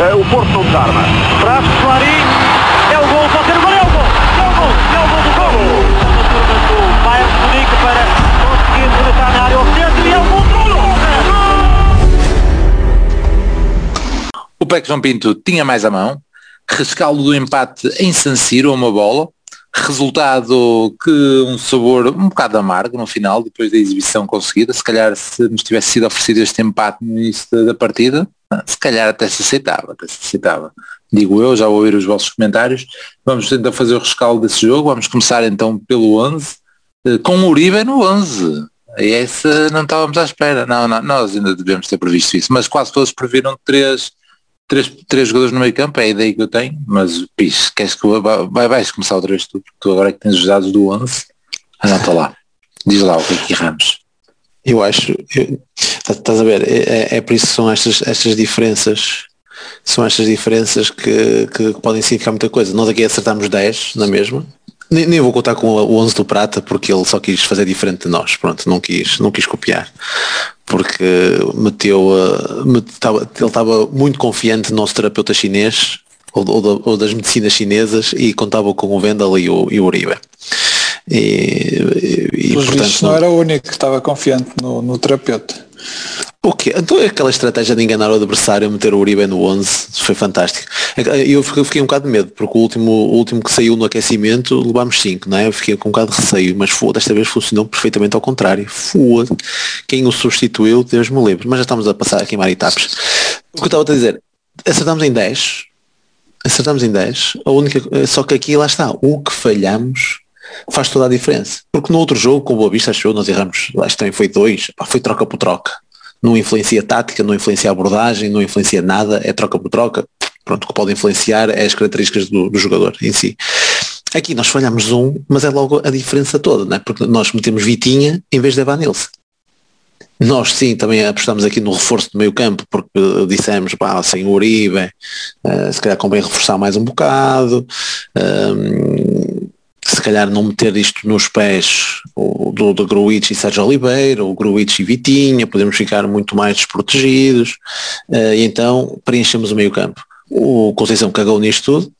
Uh, o Porto não desarma. Traz Clarim. É o gol, pode ser o gol, é o gol. É o gol, é o gol do gol. Do Bayern de Munique para conseguir rematar na área oficial e é o gol do O Peck João Pinto tinha mais a mão, rescaldo do empate em San Siro, uma bola, resultado que um sabor um bocado amargo no final, depois da exibição conseguida, se calhar se nos tivesse sido oferecido este empate no início da partida, se calhar até se aceitava, até se aceitava. Digo eu, já vou ouvir os vossos comentários. Vamos então fazer o rescaldo desse jogo, vamos começar então pelo 11, eh, com o Uribe no 11. E essa não estávamos à espera. Não, não, nós ainda devemos ter previsto isso, mas quase todos previram três três, três jogadores no meio campo, é a ideia que eu tenho, mas pis, queres que vai, vais começar outra vez tu, porque tu agora é que tens os dados do 11, anota lá, diz lá o que é que erramos. Eu acho, tá, estás a ver, é, é, é por isso que são estas, estas diferenças, são estas diferenças que, que, podem significar muita coisa. Nós aqui acertamos 10 na mesma, nem, nem, vou contar com o 11 do Prata porque ele só quis fazer diferente de nós, pronto, não quis, não quis copiar porque meteu, meteu ele estava muito confiante no nosso terapeuta chinês ou, ou, ou, das medicinas chinesas e contava com o Vendel e o, e o Uribe. E, e, portanto, não era o único que estava confiante no, no terapeuta. O quê? Então aquela estratégia de enganar o adversário, meter o Uribe no 11, foi fantástico. Eu fiquei um bocado de medo, porque o último, o último que saiu no aquecimento levámos 5, não é? Eu fiquei com um bocado de receio, mas foda, desta vez funcionou perfeitamente ao contrário. Foda. Quem o substituiu, Deus me livre. Mas já estamos a passar a queimar etapas. O que eu estava a dizer, acertamos em 10, acertamos em 10, a única, só que aqui lá está, o que falhamos faz toda a diferença. Porque no outro jogo, com o Boa Vista, achou, nós erramos, acho que também foi dois, foi troca por troca não influencia tática, não influencia abordagem, não influencia nada, é troca por troca. Pronto, o que pode influenciar é as características do, do jogador em si. Aqui nós falhamos um, mas é logo a diferença toda, né? porque nós metemos Vitinha em vez de Evanilson. Nós sim também apostamos aqui no reforço do meio campo, porque dissemos, pá, sem o Uribe, uh, se calhar convém reforçar mais um bocado. Um, se calhar não meter isto nos pés do, do Gruitch e Sérgio Oliveira, o Gruitch e Vitinha, podemos ficar muito mais desprotegidos, uh, e então preenchemos o meio campo. O Conceição cagou nisto tudo,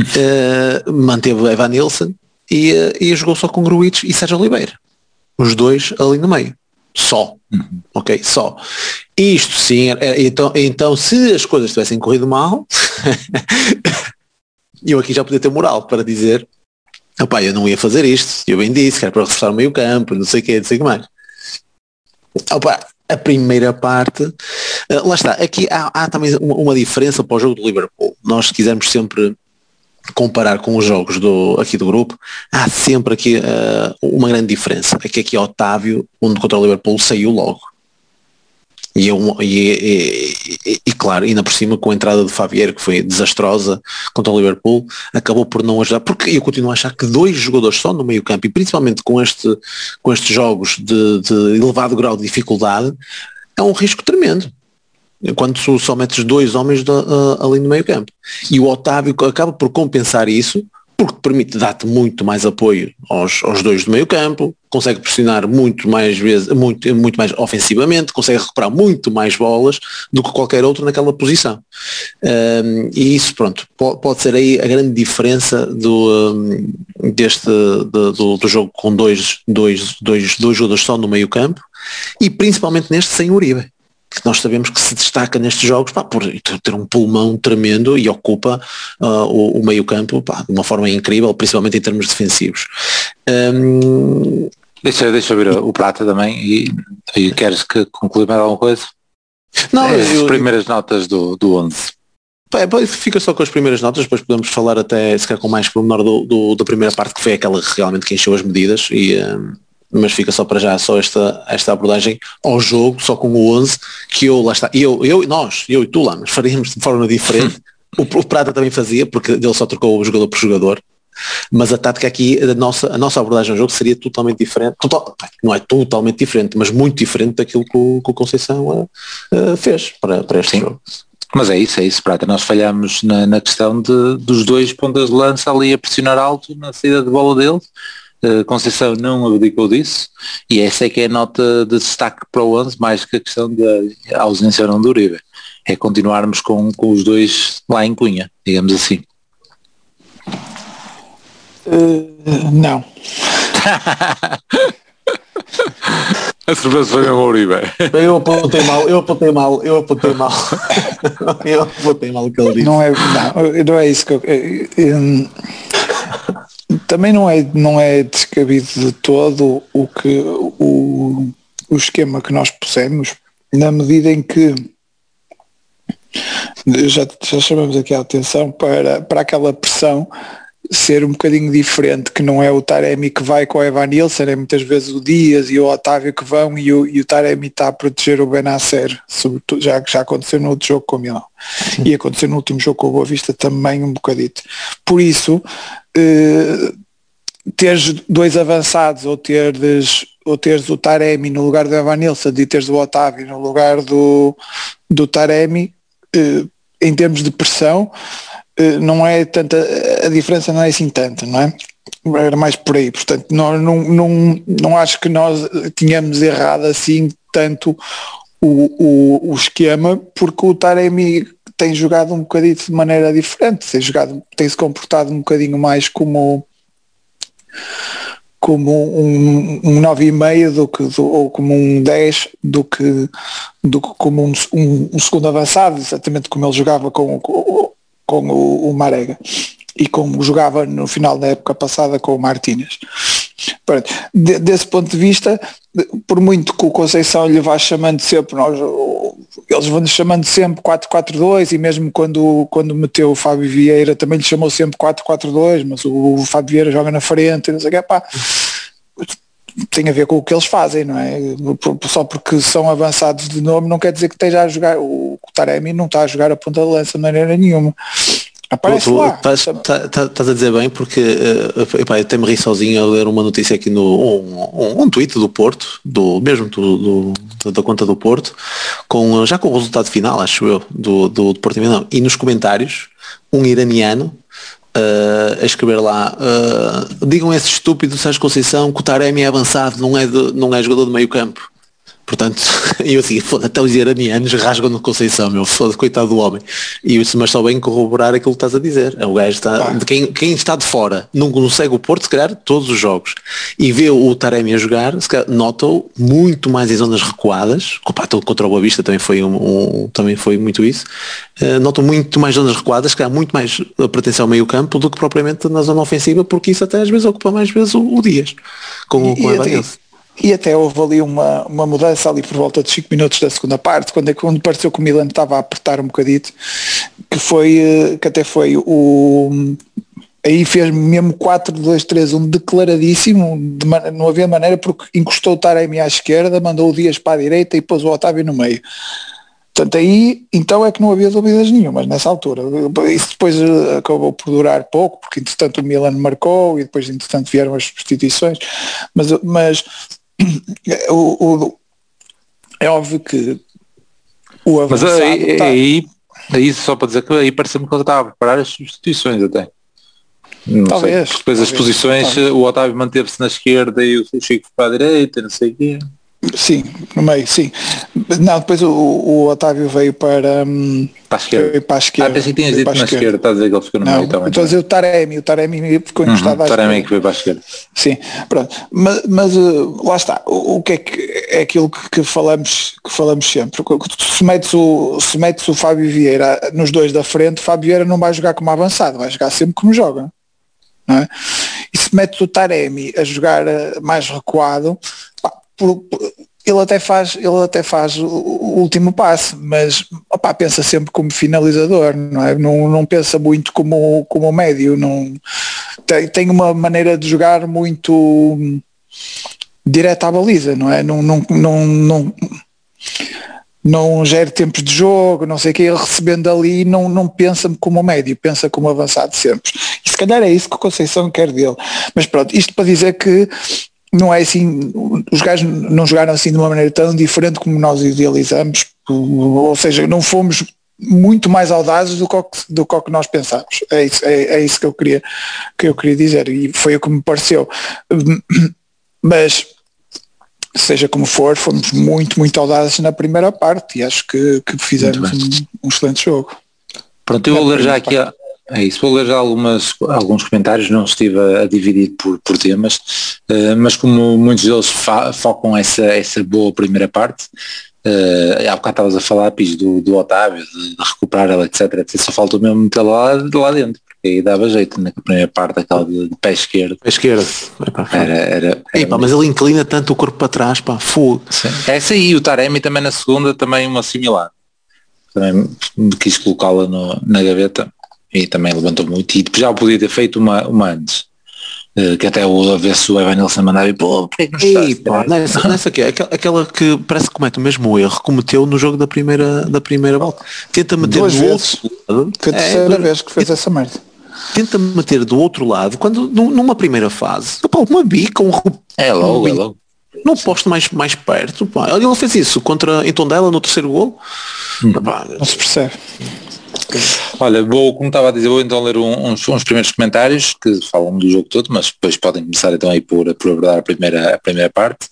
uh, manteve Evan Nilsson e, uh, e jogou só com Gruitch e Sérgio Oliveira. Os dois ali no meio. Só. Uhum. Ok? Só. Isto sim, então, então se as coisas tivessem corrido mal, eu aqui já podia ter moral para dizer Opa, eu não ia fazer isto, eu bem disse, que era para reforçar o meio campo, não sei o que, não sei o que mais. Opa, a primeira parte, uh, lá está, aqui há, há também uma, uma, diferença para o jogo do Liverpool. Nós se quisermos sempre comparar com os jogos do, aqui do grupo, há sempre aqui uh, uma grande diferença. É que aqui Otávio, onde contra o Liverpool, saiu logo. E, eu, e, e, e, claro, ainda por cima com a entrada do Favier, que foi desastrosa contra o Liverpool, acabou por não ajudar, porque eu continuo a achar que dois jogadores só no meio campo, e principalmente com, este, com estes jogos de, de elevado grau de dificuldade, é um risco tremendo quando só metes dois homens uh, ali no meio campo. E o Otávio acaba por compensar isso porque permite dar-te muito mais apoio aos, aos dois do meio campo, consegue pressionar muito mais vezes, muito, muito mais ofensivamente, consegue recuperar muito mais bolas do que qualquer outro naquela posição. Um, e isso, pronto, pode, ser aí a grande diferença do, um, deste, do, do, do, jogo com dois, dois, dois, dois jogadores só no meio campo e principalmente neste sem Uribe que nós sabemos que se destaca nestes jogos pá, por ter um pulmão tremendo e ocupa uh, o, o meio campo pá, de uma forma incrível, principalmente em termos defensivos. Um... Deixa, deixa eu ver o Prata também e, e queres que conclua mais alguma coisa? Não, é, eu, as primeiras notas do, do 11. Pá, fica só com as primeiras notas, depois podemos falar até se calhar com mais pormenor do, do, da primeira parte que foi aquela que realmente que encheu as medidas e, um mas fica só para já só esta, esta abordagem ao jogo, só com o 11, que eu lá está, eu, eu nós, eu e tu lá, mas faríamos de forma diferente. o, o Prata também fazia, porque ele só trocou o jogador por jogador. Mas a tática aqui, a nossa, a nossa abordagem ao jogo seria totalmente diferente. Total, não é totalmente diferente, mas muito diferente daquilo que o, que o Conceição uh, fez para, para este Sim. jogo. Mas é isso, é isso, Prata. Nós falhamos na, na questão de, dos dois pontas de lança ali a pressionar alto na saída de bola deles Uh, Conceição não abdicou disso e essa é que é a nota de destaque para o 11, mais que a questão da ausência ou não do Uribe. é continuarmos com, com os dois lá em Cunha, digamos assim. Uh, não. A surpresa foi mesmo Uribe. Eu apontei mal, eu apontei mal, eu apontei mal. eu apontei mal o que ele disse. Não é, não, não é isso que eu. eu, eu também não é, não é descabido de todo o que o, o esquema que nós pusemos, na medida em que já, já chamamos aqui a atenção para, para aquela pressão ser um bocadinho diferente, que não é o Taremi que vai com o Evan Nilsson, é muitas vezes o Dias e o Otávio que vão e o, e o Taremi está a proteger o Benacer, sobretudo já já aconteceu no outro jogo com o Milão. E aconteceu no último jogo com o Boa Vista também um bocadito. Por isso, eh, teres dois avançados ou teres, ou teres o Taremi no lugar do Evan Nilsson e teres o Otávio no lugar do, do Taremi, eh, em termos de pressão, eh, não é tanta, a diferença não é assim tanta, não é? Era mais por aí, portanto, não, não, não, não acho que nós tínhamos errado assim tanto o, o, o esquema, porque o Taremi tem jogado um bocadinho de maneira diferente, tem jogado, tem se comportado um bocadinho mais como como um, um 9,5 do que do, ou como um 10 do que, do que como um, um, um segundo avançado, exatamente como ele jogava com, com, com o, o, Marega e como jogava no final da época passada com o Martínez. Pronto, de, desse ponto de vista, por muito que o Conceição lhe vá chamando sempre, nós, eles vão-lhe chamando sempre 4-4-2 e mesmo quando, quando meteu o Fábio Vieira também lhe chamou sempre 4-4-2, mas o, o, Fábio Vieira joga na frente, não sei o que, pá, tem a ver com o que eles fazem, não é? Só porque são avançados de nome não quer dizer que esteja a jogar, o Taremi não está a jogar a ponta de lança de maneira nenhuma. Aparece lá. Estás tá, tá, tá a dizer bem porque uh, epá, eu até me ri sozinho a ler uma notícia aqui no um, um, um tweet do Porto, do mesmo do, do, da conta do Porto, com, já com o resultado final, acho eu, do, do, do Porto não. E nos comentários, um iraniano uh, a escrever lá uh, digam esse estúpido Sérgio Conceição que o Taremi é avançado, não é, de, não é jogador de meio campo. Portanto, eu assim, foda até os iranianos rasgam no Conceição, meu, foda coitado do homem. E isso, mas só bem corroborar aquilo que estás a dizer. O gajo está, de quem, quem está de fora, não, não segue o Porto, se calhar, todos os jogos, e vê o Taremi a jogar, se calhar, nota-o muito mais em zonas recuadas, contra o Boa Vista também foi, um, um também foi muito isso, uh, notam muito mais zonas recuadas, que há muito mais a pertencer ao meio campo do que propriamente na zona ofensiva, porque isso até às vezes ocupa mais vezes o, o Dias, com, e, com e, a e até houve ali uma, uma mudança ali por volta de 5 minutos da segunda parte, quando, quando pareceu que o Milan estava a apertar um bocadito, que foi, eh, que até foi o, aí fez mesmo 4-2-3-1 declaradíssimo, de, não havia maneira porque encostou o Taremi à esquerda, mandou o Dias para a direita e pôs o Otávio no meio. Portanto, aí então é que não havia dúvidas nenhumas nessa altura. Isso depois eh, acabou por durar pouco, porque entretanto o Milan marcou e depois entretanto vieram as substituições, mas, mas o, o, é óbvio que o avançado Mas aí, tá... aí, aí, só para dizer que aí parece-me que ele estava a preparar as substituições até. Não talvez. Sei, depois talvez, as posições, talvez. o Otávio manteve-se na esquerda e o Chico para a direita, não sei o quê. Sim, no meio, sim. Não, depois o, o Otávio veio para, um, para a esquerda. Para a esquerda. Ah, pensei que tinhas dito na esquerda. estás a dizer que ele ficou no não, meio também. Estou a dizer o Taremi, o Taremi ficou encostado uhum, à Taremi que veio para a esquerda. Sim, pronto. Mas, mas uh, lá está, o, o, que é que é aquilo que, que, falamos, que falamos sempre. Se metes, o, se metes o Fábio Vieira nos dois da frente, Fábio Vieira não vai jogar como avançado, vai jogar sempre como joga. Não é? E se metes o Taremi a jogar uh, mais recuado, por, por, ele até faz, ele até faz o, último passe, mas pensa sempre como finalizador, não é? Não, não pensa muito como, como médio, não tem, tem uma maneira de jogar muito direto à baliza, não é? Não, não, não, não, não gera tempos de jogo, não sei o que, ele recebendo ali não, não pensa como médio, pensa como avançado sempre. E se calhar é isso que o Conceição quer dele. Mas pronto, isto para dizer que não é assim, os gajos não jogaram assim de uma maneira tão diferente como nós idealizamos, ou seja, não fomos muito mais audazes do que, do que nós pensámos. É isso, é, é, isso que eu queria que eu queria dizer e foi o que me pareceu. Mas seja como for, fomos muito, muito audazes na primeira parte e acho que, que fizemos um, um, excelente jogo. Pronto, eu vou ler já aqui, é isso, vou ler já algumas, alguns comentários, não estive a, a dividir por, por temas, uh, mas como muitos deles focam essa, essa boa primeira parte, uh, há bocado estavas a falar, Pis, do, do Otávio, de, de recuperar ela, etc, etc, só falta mesmo meter lá, lá dentro, porque aí dava jeito na primeira parte, aquela de, de pé esquerdo. Pé esquerdo. Era, era, era mas ele inclina tanto o corpo para trás, pá, fogo. Essa aí, o Taremi também na segunda, também uma similar. Também quis colocá-la na gaveta e também levantou muito. E já podia ter feito uma, uma antes. Uh, que até o a ver se o Evan Nilsson mandava e pô, porquê que não Ei, pá, nessa, nessa aqui, aquela, aquela que parece que comete o mesmo erro cometeu no jogo da primeira, da primeira volta tenta meter Duas do vezes. outro lado. Foi a é, terceira é, vez que fez essa merda. Tenta meter do outro lado quando numa primeira fase. Pá, uma bica um é logo, um é logo. Não posto mais, mais perto pá. ele fez isso contra em Tondela no terceiro gol hum. não se percebe Olha, vou, como estava a dizer, vou então ler uns, uns primeiros comentários que falam do jogo todo, mas depois podem começar então aí por, por abordar a primeira, a primeira parte.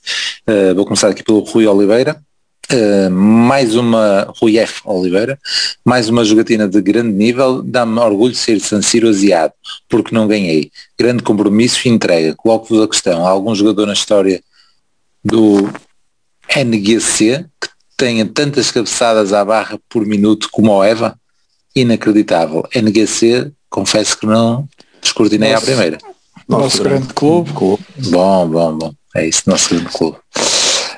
Uh, vou começar aqui pelo Rui Oliveira. Uh, mais uma Rui F. Oliveira, mais uma jogatina de grande nível, dá-me orgulho de ser San Siro aziado, porque não ganhei. Grande compromisso e entrega. Coloco-vos a questão, há algum jogador na história do NGC que tenha tantas cabeçadas à barra por minuto como o Eva? Inacreditável. NGC, confesso que não descortinei à primeira. Nosso, nosso grande, grande clube. clube. Bom, bom, bom. É isso, nosso grande clube.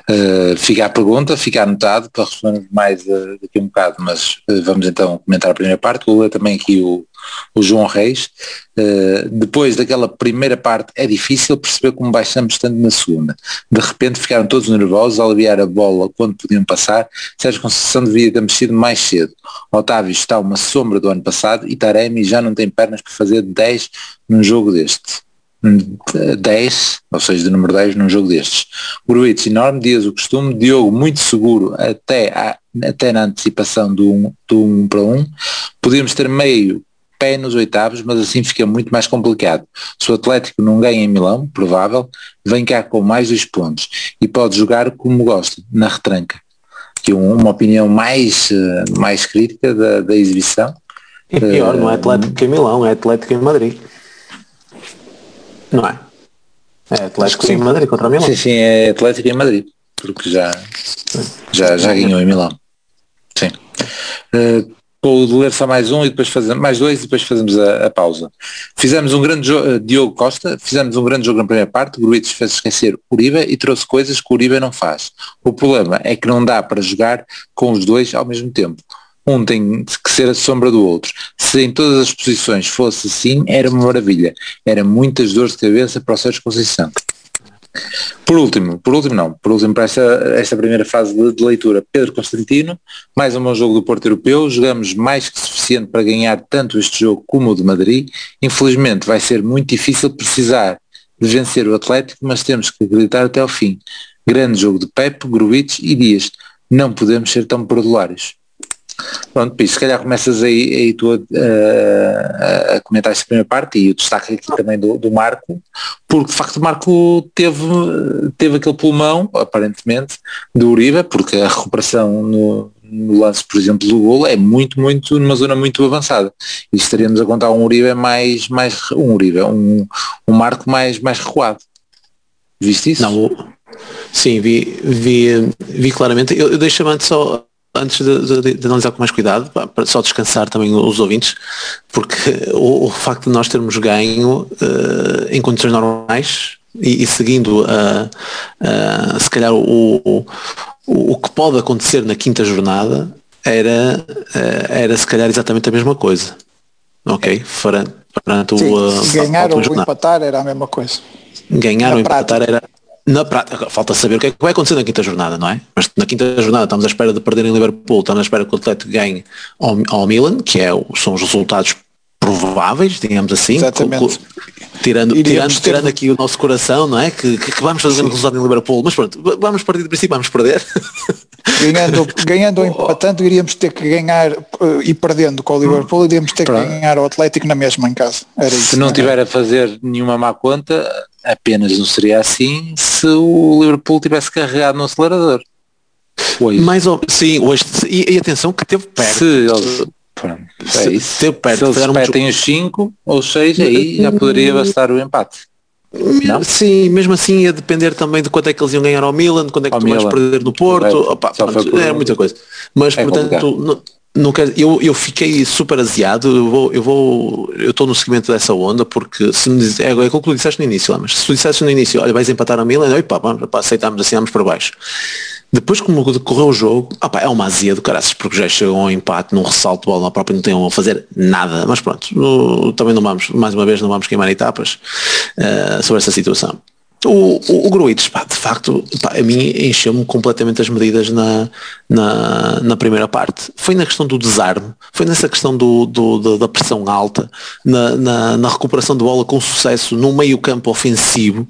Uh, fica a pergunta, fica anotado para responder mais uh, daqui a um bocado, mas uh, vamos então comentar a primeira parte. Vou ler também aqui o, o João Reis. depois daquela primeira parte é difícil perceber como baixamos tanto na segunda. De repente ficaram todos nervosos ao aliviar a bola quando podiam passar. Sérgio Conceição devia ter mexido mais cedo. Otávio está uma sombra do ano passado e Taremi já não tem pernas para fazer 10 num jogo deste. 10, ou seja, de número 10 num jogo destes. Gruitch enorme, Dias o costume, Diogo muito seguro até, a, até na antecipação do 1 um, um para 1. Um. Podíamos ter meio pé nos oitavos, mas assim fica muito mais complicado. Se o Atlético não ganha em Milão, provável, vem cá com mais dois pontos e pode jogar como gosta, na retranca. Que uma opinião mais, eh, mais crítica da, da exibição. E pior, não é Atlético em Milão, é Atlético em Madrid. Não é? É Atlético em Madrid contra o Milão. Sim, sim, é Atlético em Madrid, porque já, já, já ganhou em Milão. Sim. Uh, vou ler só mais um e depois fazemos mais dois e depois fazemos a, a pausa. Fizemos um grande jogo, uh, Diogo Costa, fizemos um grande jogo na primeira parte, Gruitos fez esquecer Uribe e trouxe coisas que o Uribe não faz. O problema é que não dá para jogar com os dois ao mesmo tempo um tem que ser a sombra do outro. Se em todas as posições fosse assim, era uma maravilha. Era muitas dores de cabeça para o Sérgio Conceição. Por último, por último não, por último para esta, esta primeira fase de, de, leitura, Pedro Constantino, mais um bom jogo do Porto Europeu, jogamos mais que suficiente para ganhar tanto este jogo como o de Madrid, infelizmente vai ser muito difícil precisar de vencer o Atlético, mas temos que acreditar até ao fim. Grande jogo de Pepe, Gruitch e Dias, não podemos ser tão perdulários. Pronto, Pires, se calhar começas aí, aí tu a, comentar esta primeira parte e o destaque aqui também do, do, Marco, porque de facto o Marco teve, teve aquele pulmão, aparentemente, do Uribe, porque a recuperação no, no lance, por exemplo, do golo é muito, muito, numa zona muito avançada. E estaríamos a contar um Uribe mais, mais um Uribe, um, um Marco mais, mais recuado. Viste isso? Não, sim, vi, vi, vi claramente. Eu, eu deixo-me antes só antes de, de, de, analisar com mais cuidado, para só descansar também os ouvintes, porque o, o facto de nós termos ganho uh, em condições normais e, e seguindo uh, uh, se calhar o, o, o, que pode acontecer na quinta jornada era, era se calhar exatamente a mesma coisa. Ok? Perante, perante Sim, o, ganhar ou empatar era a mesma coisa. Ganhar ou empatar era, na prática, falta saber o que é que vai acontecer na quinta jornada, não é? Mas na quinta jornada estamos à espera de perder em Liverpool, estamos à espera que o Atlético ganhe ao, ao Milan, que é, são os resultados prováveis, digamos assim. Exatamente. tirando, tirando, ter... tirando aqui o nosso coração, não é? Que, que, que vamos fazer um resultado em Liverpool, mas pronto, vamos partir do princípio, vamos perder. Ganhando, ganhando ou empatando, iríamos ter que ganhar uh, e perdendo com o Liverpool, iríamos ter que ganhar o Atlético na mesma em casa. Se não tiver a fazer nenhuma má conta, apenas não seria assim se o Liverpool tivesse carregado no acelerador. Hoje. Mais ou, sim, hoje, e, e atenção que teve perto. Se eles, pronto, é isso. Teve perto, se eles metem os 5 ou 6, aí já poderia bastar o empate. Não? Sim, mesmo assim ia depender também de quanto é que eles iam ganhar ao Milan, de quanto é que ao tu Milan. vais perder no Porto, Opa, pronto, é muita coisa. Mas é portanto, quero, eu, eu fiquei super aziado, eu vou, eu vou, eu estou no seguimento dessa onda porque se me diz, é, é aquilo que disseste no início, mas se tu disseste no início, olha, vais empatar a Milan, opa, vamos, opa, aceitamos, assinamos para baixo. Depois como decorreu o jogo, opa, é uma azia do caraças, porque já chegou ao empate num ressalto de bola na própria, não tem a fazer nada, mas pronto, no, também não vamos, mais uma vez não vamos queimar etapas uh, sobre essa situação. O, o, o Gruitch, pá, de facto, pá, a mim encheu-me completamente as medidas na, na, na, primeira parte. Foi na questão do desarme, foi nessa questão do, do da pressão alta, na, na, na, recuperação de bola com sucesso no meio campo ofensivo,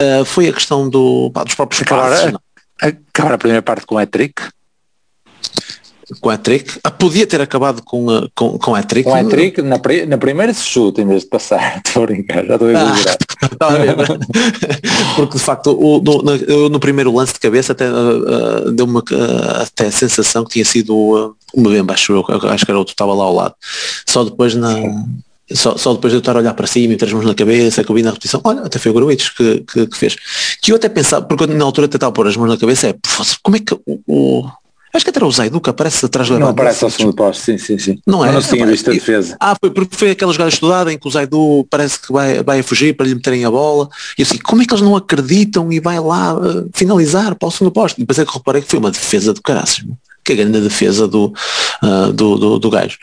uh, foi a questão do, pá, dos próprios passos. Acabar a primeira parte com o hat-trick, com a trick. Ah, podia ter acabado com, a, com, com a trick. Com a trick, na, na primeira se chuta em vez de passar. Estou a brincar, já estou a exagerar. Ah, Porque de facto o, no, no, primeiro lance de cabeça até uh, deu-me uh, até a sensação que tinha sido uh, o Mbemba, acho eu, acho que era outro estava lá ao lado. Só depois na. Só, só, depois de eu estar a olhar para cima e ter as mãos na cabeça, que eu vi na repetição, olha, até foi o Gruites que, que, que, fez. Que eu até pensava, porque na altura até estava a pôr as mãos na cabeça, é, como é que o, o Acho que até era o Zaidu que aparece atrás do Não aparece ao segundo posto, sim, sim, sim. Não é? não tinha visto a defesa. Ah, foi porque foi aquela jogada estudada em que o Zaidu parece que vai, vai a fugir para lhe meterem a bola. E assim, como é que eles não acreditam e vai lá uh, finalizar para o segundo posto? E depois é que reparei que foi uma defesa do caraças que é a grande defesa do, uh, do, do, do gajo.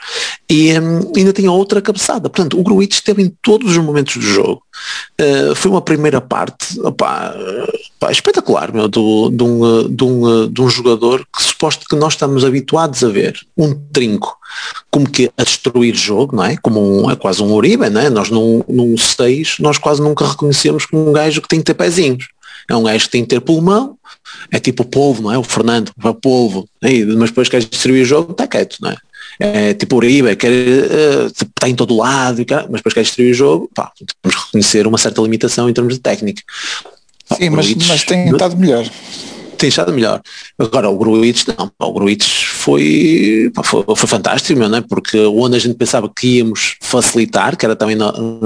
E um, ainda tinha outra cabeçada. Portanto, o Gruitch esteve em todos os momentos do jogo. Uh, foi uma primeira parte opá, opá, espetacular meu, do, de, um, de, um, de um jogador que suposto que nós estamos habituados a ver, um trinco, como que a destruir jogo, não é? Como um, é quase um Uribe, não é? Nós num, num 6, nós quase nunca reconhecemos como um gajo que tem que ter pezinhos. É um gajo que tem que ter pulmão, é tipo o polvo, não é? O Fernando, o polvo, é? mas depois queres distribuir o jogo, está quieto, não é? É tipo o Uribe, quer, uh, está em todo lado, mas depois quer distribuir o jogo, pá, temos que reconhecer uma certa limitação em termos de técnica. Sim, mas, mas tem estado melhor tem estado melhor. Agora o Gruitch, não, o Gruitch foi, foi, foi, fantástico, meu, não é? porque onde a gente pensava que íamos facilitar, que era também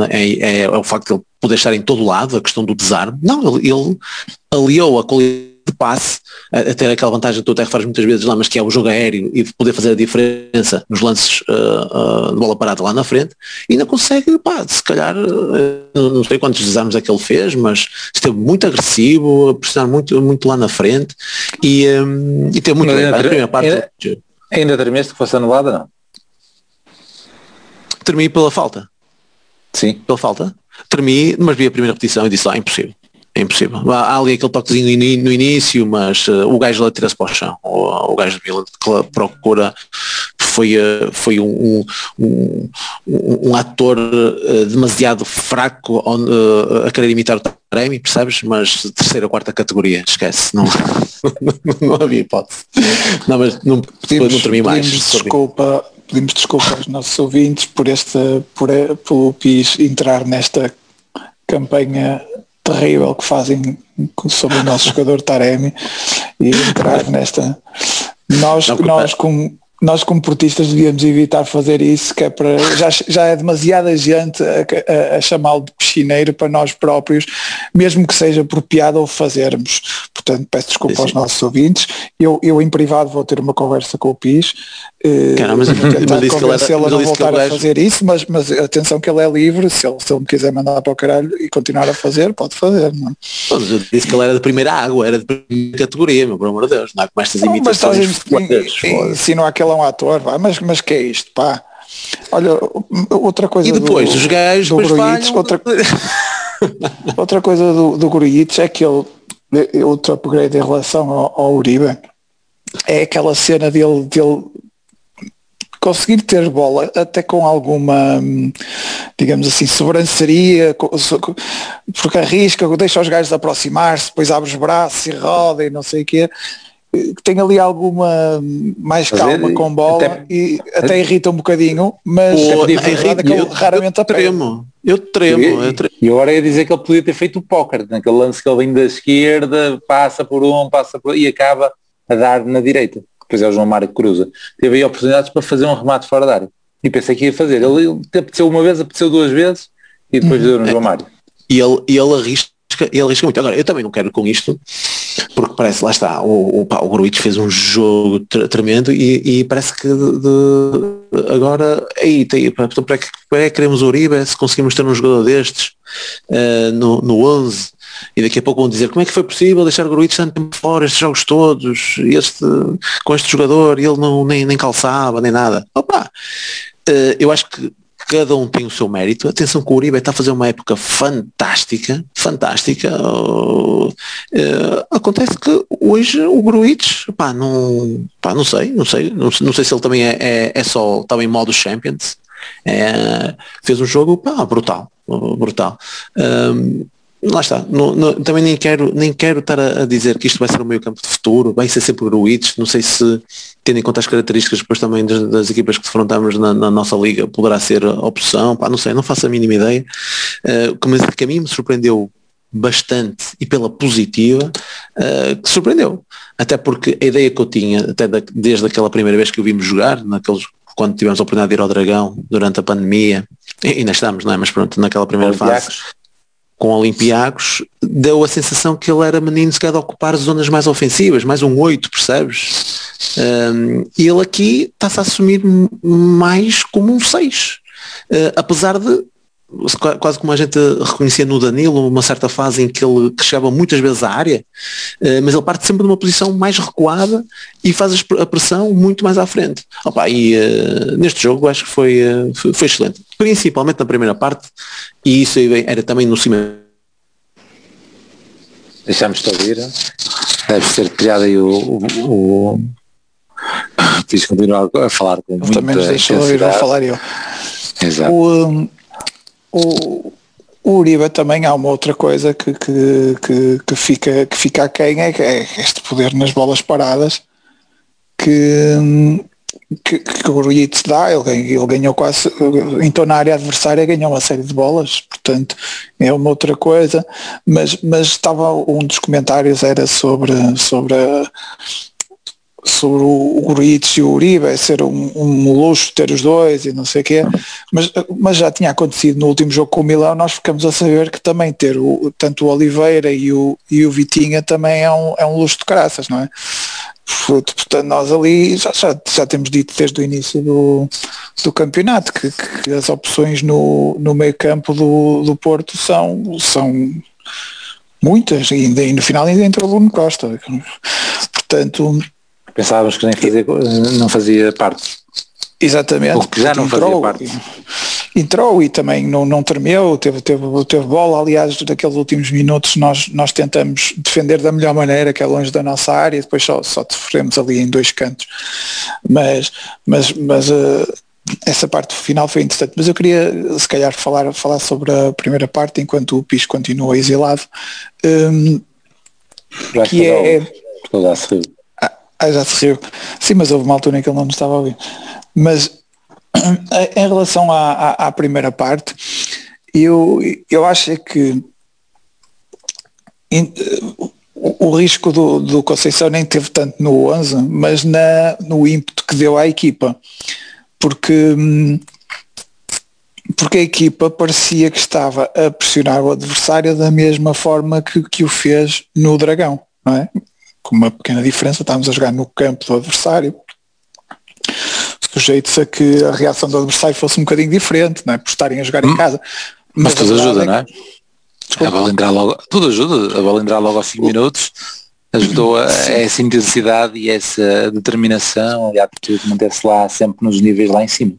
é, é, é, o facto de ele poder estar em todo lado, a questão do desarme, não, ele, ele aliou a qualidade de passe, a, ter aquela vantagem que tu até refares muitas vezes lá, mas que é o jogo aéreo e de poder fazer a diferença nos lances uh, uh, de bola parada lá na frente, e ainda consegue, pá, se calhar, uh, não sei quantos desarmes é que ele fez, mas esteve muito agressivo, a pressionar muito, muito lá na frente e, um, e teve muito ainda, bem, a parte ainda, ainda terminaste que fosse anulada, não? Terminei pela falta. Sim. Pela falta? Terminei, mas vi a primeira repetição e disse, ah, impossível é impossível. Há ali aquele toquezinho no início, mas uh, o gajo lá tira-se para o chão. O, o gajo de Milan procura foi, uh, foi um, um, um, um ator uh, demasiado fraco on, a querer imitar o Taremi, percebes? Mas terceira, quarta categoria, esquece, não, não havia hipótese. Não, mas não, pedimos, não termine mais. Desculpa, pedimos desculpa aos nossos ouvintes por este, por, pelo PIS entrar nesta campanha terrível que fazem sobre o nosso jogador Taremi e entrar nesta. Nós, não, nós como nós como portistas devíamos evitar fazer isso, que é para. Já, já é demasiada gente a, a, a chamá-lo de piscineiro para nós próprios, mesmo que seja por piada ou fazermos. Portanto, peço desculpa sim, aos nossos ouvintes. Eu, eu em privado vou ter uma conversa com o PIS. Eh, Cara, mas, tentar convencê-lo a não voltar a fazer isso, mas, mas atenção que ele é livre, se ele, se ele me quiser mandar para o caralho e continuar a fazer, pode fazer. Não? É? Mas eu disse que ele era de primeira água, era de primeira categoria, meu, por amor de Deus. Não há como estas imitações. Não aquele é um ator, vai, mas, mas que é isto, pá? Olha, outra coisa. E depois, do, os gajos do Gruitch, outra, outra coisa do, do Gruitch é que ele outro upgrade em relação ao, ao Uribe é aquela cena dele, dele conseguir ter bola até com alguma, digamos assim, sobranceria, porque arrisca, deixa os gajos aproximar-se, depois abre os braços e roda e não sei o quê. Que tem ali alguma mais calma com bola até- e até irrita um bocadinho, mas Pô, a verdade é que eu, raramente eu tremo, eu tremo, eu tremo. E agora ia dizer que ele podia ter feito o póquer, naquele lance que ele vem da esquerda, passa por um, passa por e acaba a dar na direita. Depois é o João Mário que cruza. Teve aí oportunidades para fazer um remate fora da área. E pensei que ia fazer. Ele, ele apeteceu uma vez, apeteceu duas vezes e depois deu no João Mário. E ele, e ele arrisca, ele arrisca muito. Agora, eu também não quero com isto, porque parece, lá está, o, o, pá, o Gruitch fez um jogo tre- tremendo e, e parece que de- de- agora aí pá, então para que, para que queremos o Uribe se conseguimos ter um jogador destes eh, no, no 11 e daqui a pouco vão dizer como é que foi possível deixar o Gruitch tanto tempo fora estes jogos todos este, com este jogador e ele não, nem, nem calçava nem nada? Opa eh, eu acho que cada um tem o seu mérito. Atenção que o Uribe está a fazer uma época fantástica, fantástica. Eh, acontece que hoje o Gruitch, pá, não, pá, não sei, não sei, não, não sei se ele também é, é, é só, estava em modo Champions. É, fez um jogo pá, brutal, brutal. Lá está, não- não- também nem quero, nem quero estar a, a dizer que isto vai ser o meio campo de futuro, vai ser sempre Gruitch, não sei se tendo em conta as características depois também das, das equipas que defrontamos na, na nossa liga, poderá ser a opção, pá, não sei, não faço a mínima ideia. Uh, que, mas que a mim me surpreendeu bastante e pela positiva, uh, que surpreendeu. Até porque a ideia que eu tinha, até da, desde aquela primeira vez que o vimos jogar, naqueles, quando tivemos a oportunidade de ir ao Dragão durante a pandemia, e ainda estamos, não é? Mas pronto, naquela primeira fase. Com Olympiacos, deu a sensação que ele era menino se quer de ocupar zonas mais ofensivas, mais um 8, percebes? Um, e ele aqui está-se a assumir mais como um 6. Uh, apesar de, quase como a gente reconhecia no Danilo, uma certa fase em que ele que chegava muitas vezes à área, uh, mas ele parte sempre de uma posição mais recuada e faz a pressão muito mais à frente. Opa, e uh, neste jogo acho que foi, uh, foi, foi excelente, principalmente na primeira parte, e isso aí era também no cima Deixámos-te ouvir. Deve ser criado aí o. o, o... Fiz continuar a falar com Ele muita também nos deixou ouvir, vou intensidade. falar eu. Exato. O, um, o, o Uribe também há uma outra coisa que, que, que, que fica, que fica aquém, é, que é este poder nas bolas paradas que, que, que o Gruitch dá, ele, ele ganhou quase, então na área adversária ganhou uma série de bolas, portanto é uma outra coisa, mas, mas estava um dos comentários era sobre, sobre a, sobre o, Gruitch e o Uribe, ser um, um luxo ter os dois e não sei o quê, mas, mas já tinha acontecido no último jogo com o Milão, nós ficamos a saber que também ter o, tanto o Oliveira e o, e o Vitinha também é um, é um luxo de caraças, não é? Portanto, nós ali já, já, já temos dito desde o início do, do campeonato que, que as opções no, no meio campo do, do Porto são, são muitas e, e no final ainda entrou o Bruno Costa. Portanto, Pensávamos que nem fazia, não fazia parte. Exatamente. Ou que já não fazia entrou, parte. Entrou e também não, não tremeu, teve, teve, teve bola, aliás, daqueles últimos minutos nós, nós tentamos defender da melhor maneira, que é longe da nossa área, depois só, só sofremos ali em dois cantos. Mas, mas, mas uh, essa parte final foi interessante. Mas eu queria se calhar falar, falar sobre a primeira parte enquanto o Pis continua exilado. Um, que é. Riu. Ah, já se riu. Sim, mas houve uma altura em que ele não nos estava a ouvir. Mas em relação à, à, à primeira parte, eu, eu acho que in, o, o, risco do, do Conceição nem teve tanto no 11, mas na, no ímpeto que deu à equipa. Porque, porque a equipa parecia que estava a pressionar o adversário da mesma forma que, que o fez no Dragão, não é? Com uma pequena diferença, estávamos a jogar no campo do adversário, sujeito-se a que a reação do adversário fosse um bocadinho diferente, não é? por estarem a jogar hum, em casa. Mas, mas tudo ajuda, é não é? Desculpa. A bola entrar logo, tudo ajuda, a bola entrar logo aos 5 minutos ajudou a, a, essa intensidade e essa determinação e a atitude de manter-se lá sempre nos níveis lá em cima.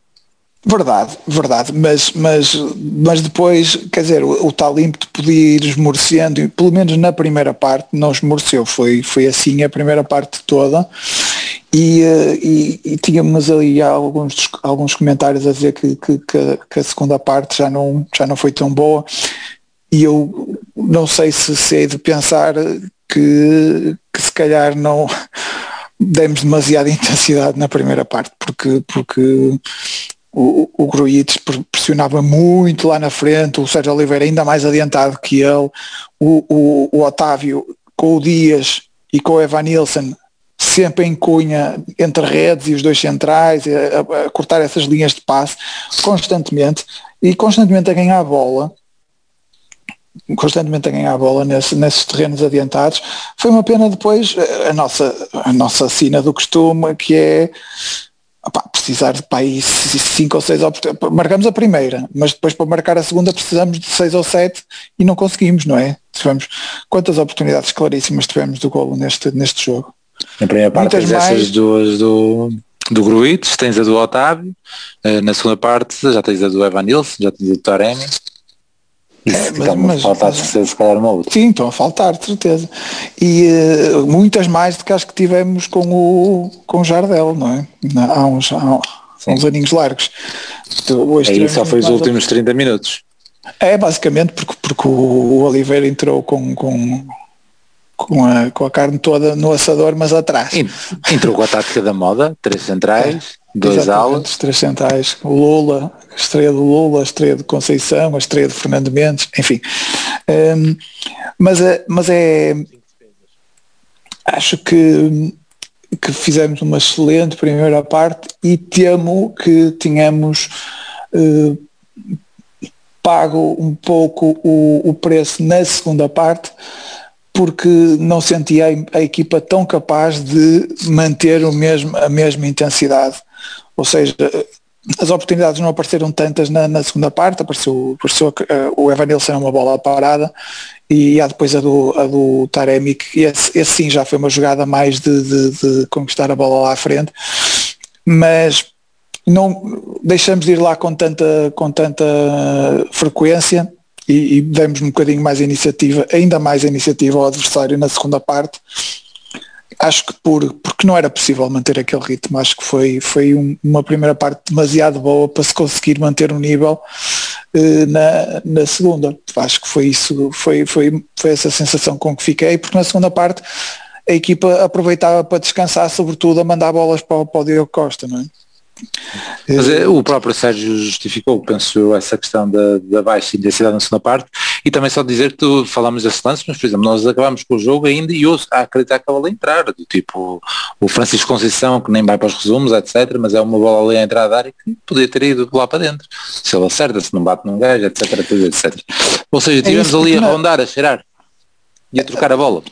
Verdade, verdade, mas, mas, mas depois, quer dizer, o, o tal ímpeto podia ir esmorecendo, e pelo menos na primeira parte não esmoreceu, foi, foi assim a primeira parte toda, e, e, e tínhamos ali alguns, alguns comentários a dizer que, que, que, a segunda parte já não, já não foi tão boa, e eu não sei se sei de pensar que, que se calhar não demos demasiada intensidade na primeira parte, porque, porque o, o Gruites pressionava muito lá na frente, o Sérgio Oliveira ainda mais adiantado que ele, o, o, o Otávio com o Dias e com o Evan Nilsson sempre em cunha entre redes e os dois centrais, a, a, cortar essas linhas de passe constantemente e constantemente a ganhar a bola constantemente a ganhar a bola nesse, nesses terrenos adiantados. Foi uma pena depois eh, a nossa, a nossa sina do costume, que é opá, precisar de país cinco ou seis oportunidades. Marcamos a primeira, mas depois para marcar a segunda precisamos de seis ou sete e não conseguimos, não é? Tivemos quantas oportunidades claríssimas tivemos do golo neste, neste jogo. Na primeira parte Muitas mais... essas duas do, do Gruites, tens a do Otávio, eh, na segunda parte já tens a do Evan Nilsson, já tens a do Taremi. É, mas, mas, faltar mas, se calhar uma outra. Sim, estão a faltar, de certeza. E uh, muitas mais do que as que tivemos com o, com o Jardel, não é? Há uns, há uns aninhos largos. Hoje Aí só foi os últimos 30 minutos. É, basicamente, porque, porque o Oliveira entrou com, com, com, a, com a carne toda no assador, mas atrás. Entrou com a tática da moda, três centrais, dois alas. Três centrais, o Lula, a estreia do Lula, a estreia de Conceição, a estreia de Fernando Mendes, enfim. Um, mas, é, mas é. Acho que, que fizemos uma excelente primeira parte e temo que tínhamos uh, pago um pouco o, o preço na segunda parte porque não sentia a, a equipa tão capaz de manter o mesmo, a mesma intensidade. Ou seja, as oportunidades não apareceram tantas na, na segunda parte, apareceu, apareceu uh, o Evanilson uma bola parada e há depois a do, a do Taremi, que esse, esse sim já foi uma jogada mais de, de, de, conquistar a bola lá à frente, mas não deixamos de ir lá com tanta, com tanta frequência e, e demos um bocadinho mais iniciativa, ainda mais iniciativa ao adversário na segunda parte acho que por, porque não era possível manter aquele ritmo, acho que foi, foi um, uma primeira parte demasiado boa para se conseguir manter um nível uh, na, na segunda. Acho que foi isso, foi, foi, foi essa sensação com que fiquei, porque na segunda parte a equipa aproveitava para descansar, sobretudo a mandar bolas para, para o Diogo Costa, não é? Mas é, o próprio Sérgio justificou, penso essa questão da, da, baixa intensidade na segunda parte. E também só dizer que tu falamos desse lance, mas por exemplo, nós acabamos com o jogo ainda e eu a acreditar que a bola entrar, do tipo o Francisco Conceição que nem vai para os resumos, etc, mas é uma bola ali a entrar da área que podia ter ido lá para dentro, se ele acerta, se não bate num gajo, etc, etc. Ou seja, é tivemos é ali a rondar, a cheirar e a trocar a bola.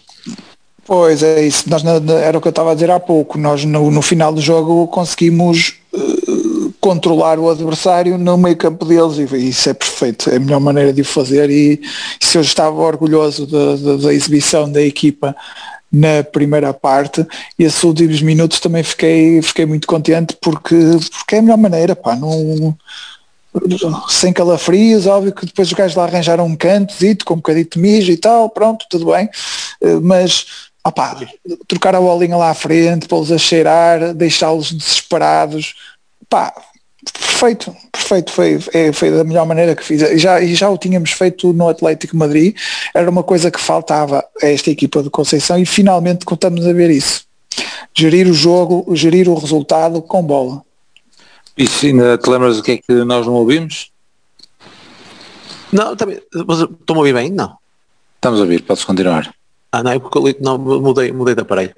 Pois é isso, nós, era o que eu estava a dizer há pouco, nós no, no final do jogo conseguimos controlar o adversário no meio campo deles e isso é perfeito, é a melhor maneira de o fazer e, se eu estava orgulhoso da, da, da exibição da equipa na primeira parte e esses últimos minutos também fiquei, fiquei muito contente porque, porque é a melhor maneira, pá, não, sem calafrios, óbvio que depois os gajos lá arranjaram um canto, com um bocadinho de mijo e tal, pronto, tudo bem, eh, mas opá, trocar a bolinha lá à frente, pô-los a cheirar, deixá-los desesperados, pá, perfeito, perfeito, foi, é, foi da melhor maneira que fiz. E já, e já o tínhamos feito no Atlético Madrid, era uma coisa que faltava a esta equipa de Conceição e finalmente contamos a ver isso. Gerir o jogo, gerir o resultado com bola. Isso ainda te lembras do que é que nós não ouvimos? Não, também, estou a ouvir bem? Não. Estamos a ouvir, podes continuar. Ah, não, é porque não, mudei, mudei de aparelho.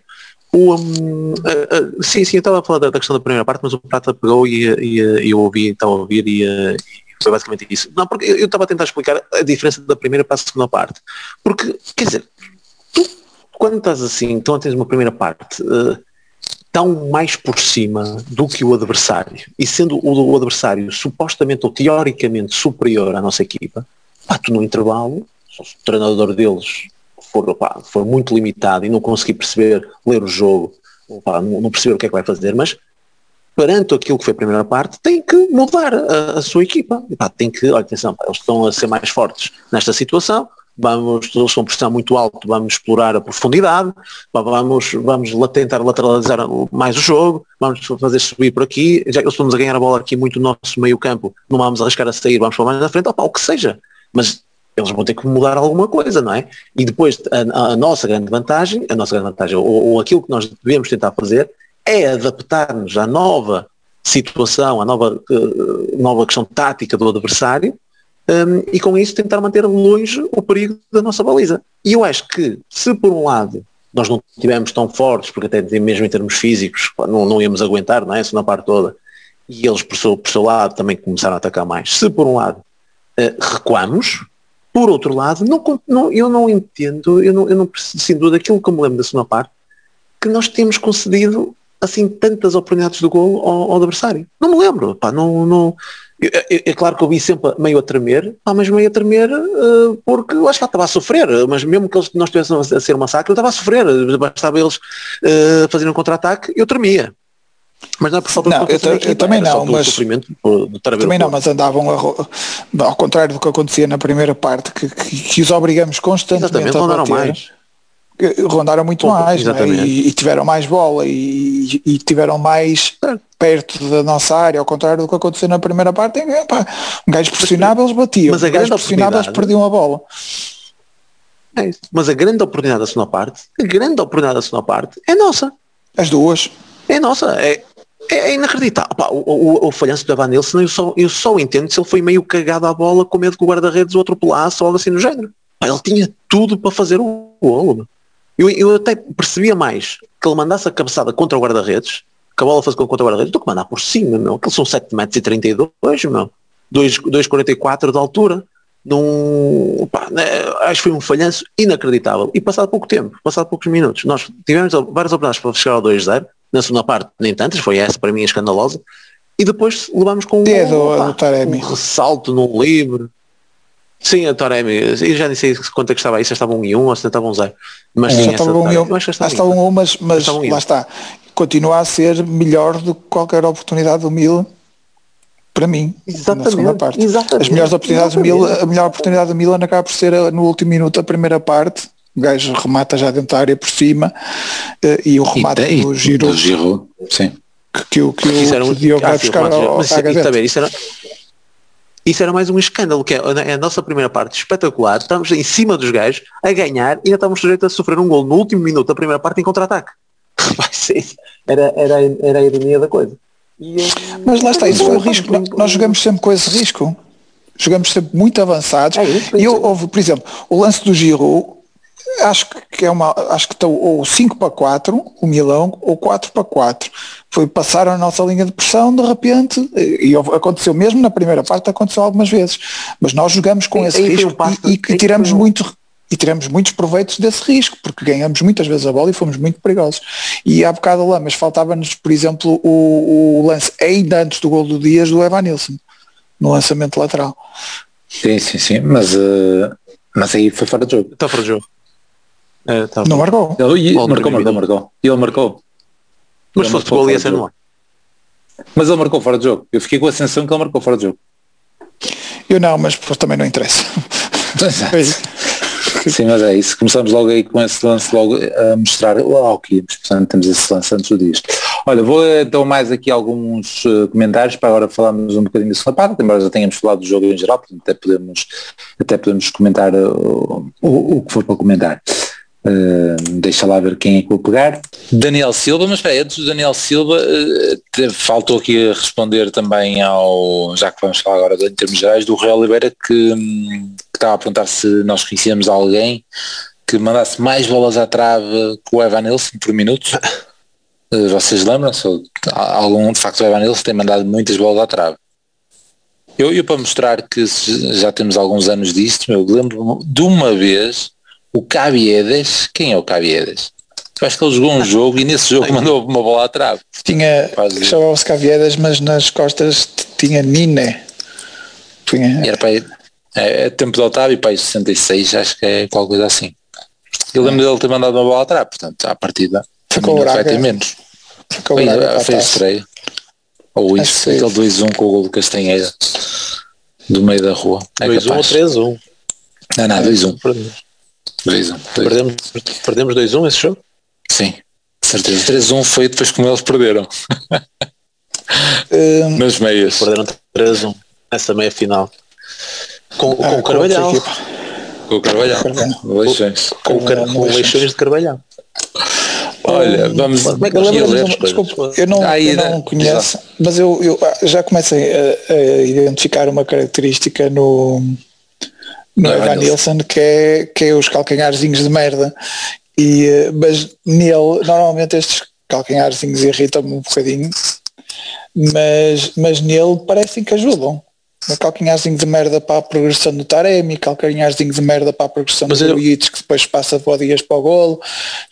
O, um, uh, uh, sim, sim, eu estava a falar da, da, questão da primeira parte, mas o Prata pegou e, e, e eu ouvi, estava a ouvir e, e, foi basicamente isso. Não, porque eu estava a tentar explicar a diferença da primeira para a segunda parte. Porque, quer dizer, tu, quando estás assim, então tens uma primeira parte uh, tão mais por cima do que o adversário, e sendo o, o adversário supostamente ou teoricamente superior à nossa equipa, pá, tu no intervalo, o treinador deles for, opa, for muito limitado e não conseguir perceber, ler o jogo, opa, não, não, perceber o que é que vai fazer, mas perante aquilo que foi a primeira parte, tem que mudar a, a sua equipa. Tem que, olha, atenção, eles estão a ser mais fortes nesta situação, vamos, eles estão pressão muito alto, vamos explorar a profundidade, vamos, vamos tentar lateralizar mais o jogo, vamos fazer subir por aqui, já que nós estamos a ganhar a bola aqui muito no nosso meio campo, não vamos arriscar a sair, vamos para mais na frente, opa, o que seja. Mas eles vão ter que mudar alguma coisa, não é? E depois a, a nossa grande vantagem, a nossa grande vantagem, ou, ou, aquilo que nós devemos tentar fazer, é adaptar-nos à nova situação, à nova, uh, nova questão tática do adversário, um, e com isso tentar manter longe o perigo da nossa baliza. E eu acho que, se por um lado nós não tivemos tão fortes, porque até mesmo em termos físicos não, não íamos aguentar, não é? Essa na parte toda, e eles por seu, por seu lado também começaram a atacar mais. Se por um lado uh, recuamos, por outro lado, não, não, eu não entendo, eu não, eu não sem dúvida aquilo que eu me lembro da segunda parte, que nós temos concedido assim tantas oportunidades do gol ao, ao adversário. Não me lembro, pá, não, não, é, claro que eu vi sempre meio a tremer, mas meio a tremer uh, porque eu acho que estava a sofrer, mas mesmo que não estivessem a ser um massacre, eu estava a sofrer, bastava eles uh, fazerem um contra-ataque, eu tremia. Mas não é por falta não, de eu, eu também não, mas também não, mas andavam a, ao contrário do que acontecia na primeira parte, que, que, que os obrigamos constantemente Exatamente, a bater. mais rondaram muito mais é? e, e, tiveram mais bola e, e, tiveram mais perto da nossa área, ao contrário do que aconteceu na primeira parte, em, pá, um gajo pressionava, eles batiam, mas a grande pressionava, eles perdiam a bola. É isso. Mas a grande oportunidade da segunda parte, a grande oportunidade da segunda parte é nossa. As duas. É nossa. É, é, é inacreditável. Pá, o, o, o falhanço do Evan Nilsson, eu só, eu só entendo se ele foi meio cagado à bola com medo que o guarda-redes o outro pulasse ou algo assim no género. Pá, ele tinha tudo para fazer o golo. Eu, eu até percebia mais que ele mandasse a cabeçada contra o guarda-redes, que a bola fosse contra o guarda-redes, do que mandar por cima, meu. Aqueles são 7 metros e 32, meu. 2,44 de altura. Num, pá, né, acho que foi um falhanço inacreditável. E passado pouco tempo, passado poucos minutos, nós tivemos várias oportunidades para chegar ao 2-0, na segunda parte nem tantas, foi essa para mim escandalosa, e depois levámos com um, é do, pá, do um ressalto num livre, Sim, a Toremi, eu já nem sei quanto é que estava aí, se estava um e um ou se estava um zero. Mas sim, estava um um, estava um, mas, mas lá está. Continua a ser melhor do que qualquer oportunidade do Milan para mim, exatamente, na segunda parte. Exatamente, As melhores oportunidades Milan, a melhor oportunidade do Milan acaba por ser no último minuto a primeira parte, o gajo remata já dentro da área por cima eh, e o remate e, do Giro. Do Giro, sim. Que, que, que, que, o, que o Diogo vai buscar ao, mas, ao isso, era, isso era mais um escândalo, que é, é a nossa primeira parte espetacular, estamos em cima dos gajos a ganhar e ainda estamos sujeitos a sofrer um gol no último minuto da primeira parte em contra-ataque. era, era, era a ironia da coisa. E, Mas lá está, isso foi o risco. Nós jogamos sempre com esse risco. Jogamos sempre muito avançados. É isso, e eu, houve, por exemplo, o lance do Giro, acho que é uma, acho que estão ou 5 para 4, o Milão, ou 4 para 4 foi passar a nossa linha de pressão de repente, e aconteceu mesmo na primeira parte, aconteceu algumas vezes, mas nós jogamos com e, esse risco um e, e, e tiramos muito e tiramos muitos proveitos desse risco, porque ganhamos muitas vezes a bola e fomos muito perigosos. E há bocado lá, mas faltava-nos, por exemplo, o, o, lance ainda antes do gol do Dias do Evan Nilsson, no lançamento lateral. Sim, sim, sim, mas, uh, mas aí foi fora de jogo. Está fora de jogo. É, tá não marcou. Ele, marcou, marcou, marcou. Ele marcou. Mas se fosse gol ia ser no ar. Mas ele marcou fora de jogo. Eu fiquei com a sensação que ele marcou fora de jogo. Eu não, mas depois também não interessa. Sim, mas é isso. Começamos logo aí com esse lance logo a mostrar o que portanto temos esse lance antes do disto. Olha, vou então mais aqui alguns uh, comentários para agora falarmos um bocadinho da segunda parte, embora já tenhamos falado do jogo em geral, portanto até podemos, até podemos comentar uh, o, o que for para comentar. Uh, deixa lá ver quem é que vou pegar. Daniel Silva, mas espera, antes do Daniel Silva, uh, faltou aqui responder também ao, já que vamos falar agora em termos gerais, do Rui Oliveira que, um, que estava a perguntar se nós conhecíamos alguém que mandasse mais bolas à trave que o Evan Nilsson por minutos. Uh, vocês lembram-se? Algum, de facto, o Evan Nilsson tem mandado muitas bolas à trave. Eu, eu para mostrar que já temos alguns anos disto, eu lembro de uma vez o Cabiedes, quem é o Cabiedes? Eu acho que ele jogou um jogo e nesse jogo mandou uma bola atrás. Tinha, chamava-se Caviedas, mas nas costas tinha Nine. Tinha... E era para é, é, tempo de Otávio, para 66, acho que é qualquer coisa assim. Eu lembro dele ter mandado uma bola atrás, portanto, à partida Ficou vai ter menos. Ficou Foi, fez estreia. Ou isso, aquele 2-1 com o gol do Castanheira do meio da rua. É 2-1 ou 3-1? Não, não, 2-1. 2-1. Perdemos, perdemos 2-1 esse jogo? Sim, certeza. 3-1 foi depois como eles perderam. um, Nas meias. Perderam 3-1 nessa meia final. Com, ah, com o Carvalhal. Com o Carvalhal. Leixões. Com, com Leixões de Carvalhal. Olha, vamos. Como é que eu, desculpa, eu não, Aí, eu não conheço, mas eu, eu, já comecei a, a, identificar uma característica no, no não, Evan Nilsson que é, que é os calcanharzinhos de merda. E, eh, mas nele, normalmente estes calcanharzinhos irritam-me um bocadinho, mas, mas nele parecem que ajudam. Um calcanharzinho de merda para a progressão do Taremi, calcanharzinho de merda para a progressão Mas do eu... Que depois passa de Dias para o golo.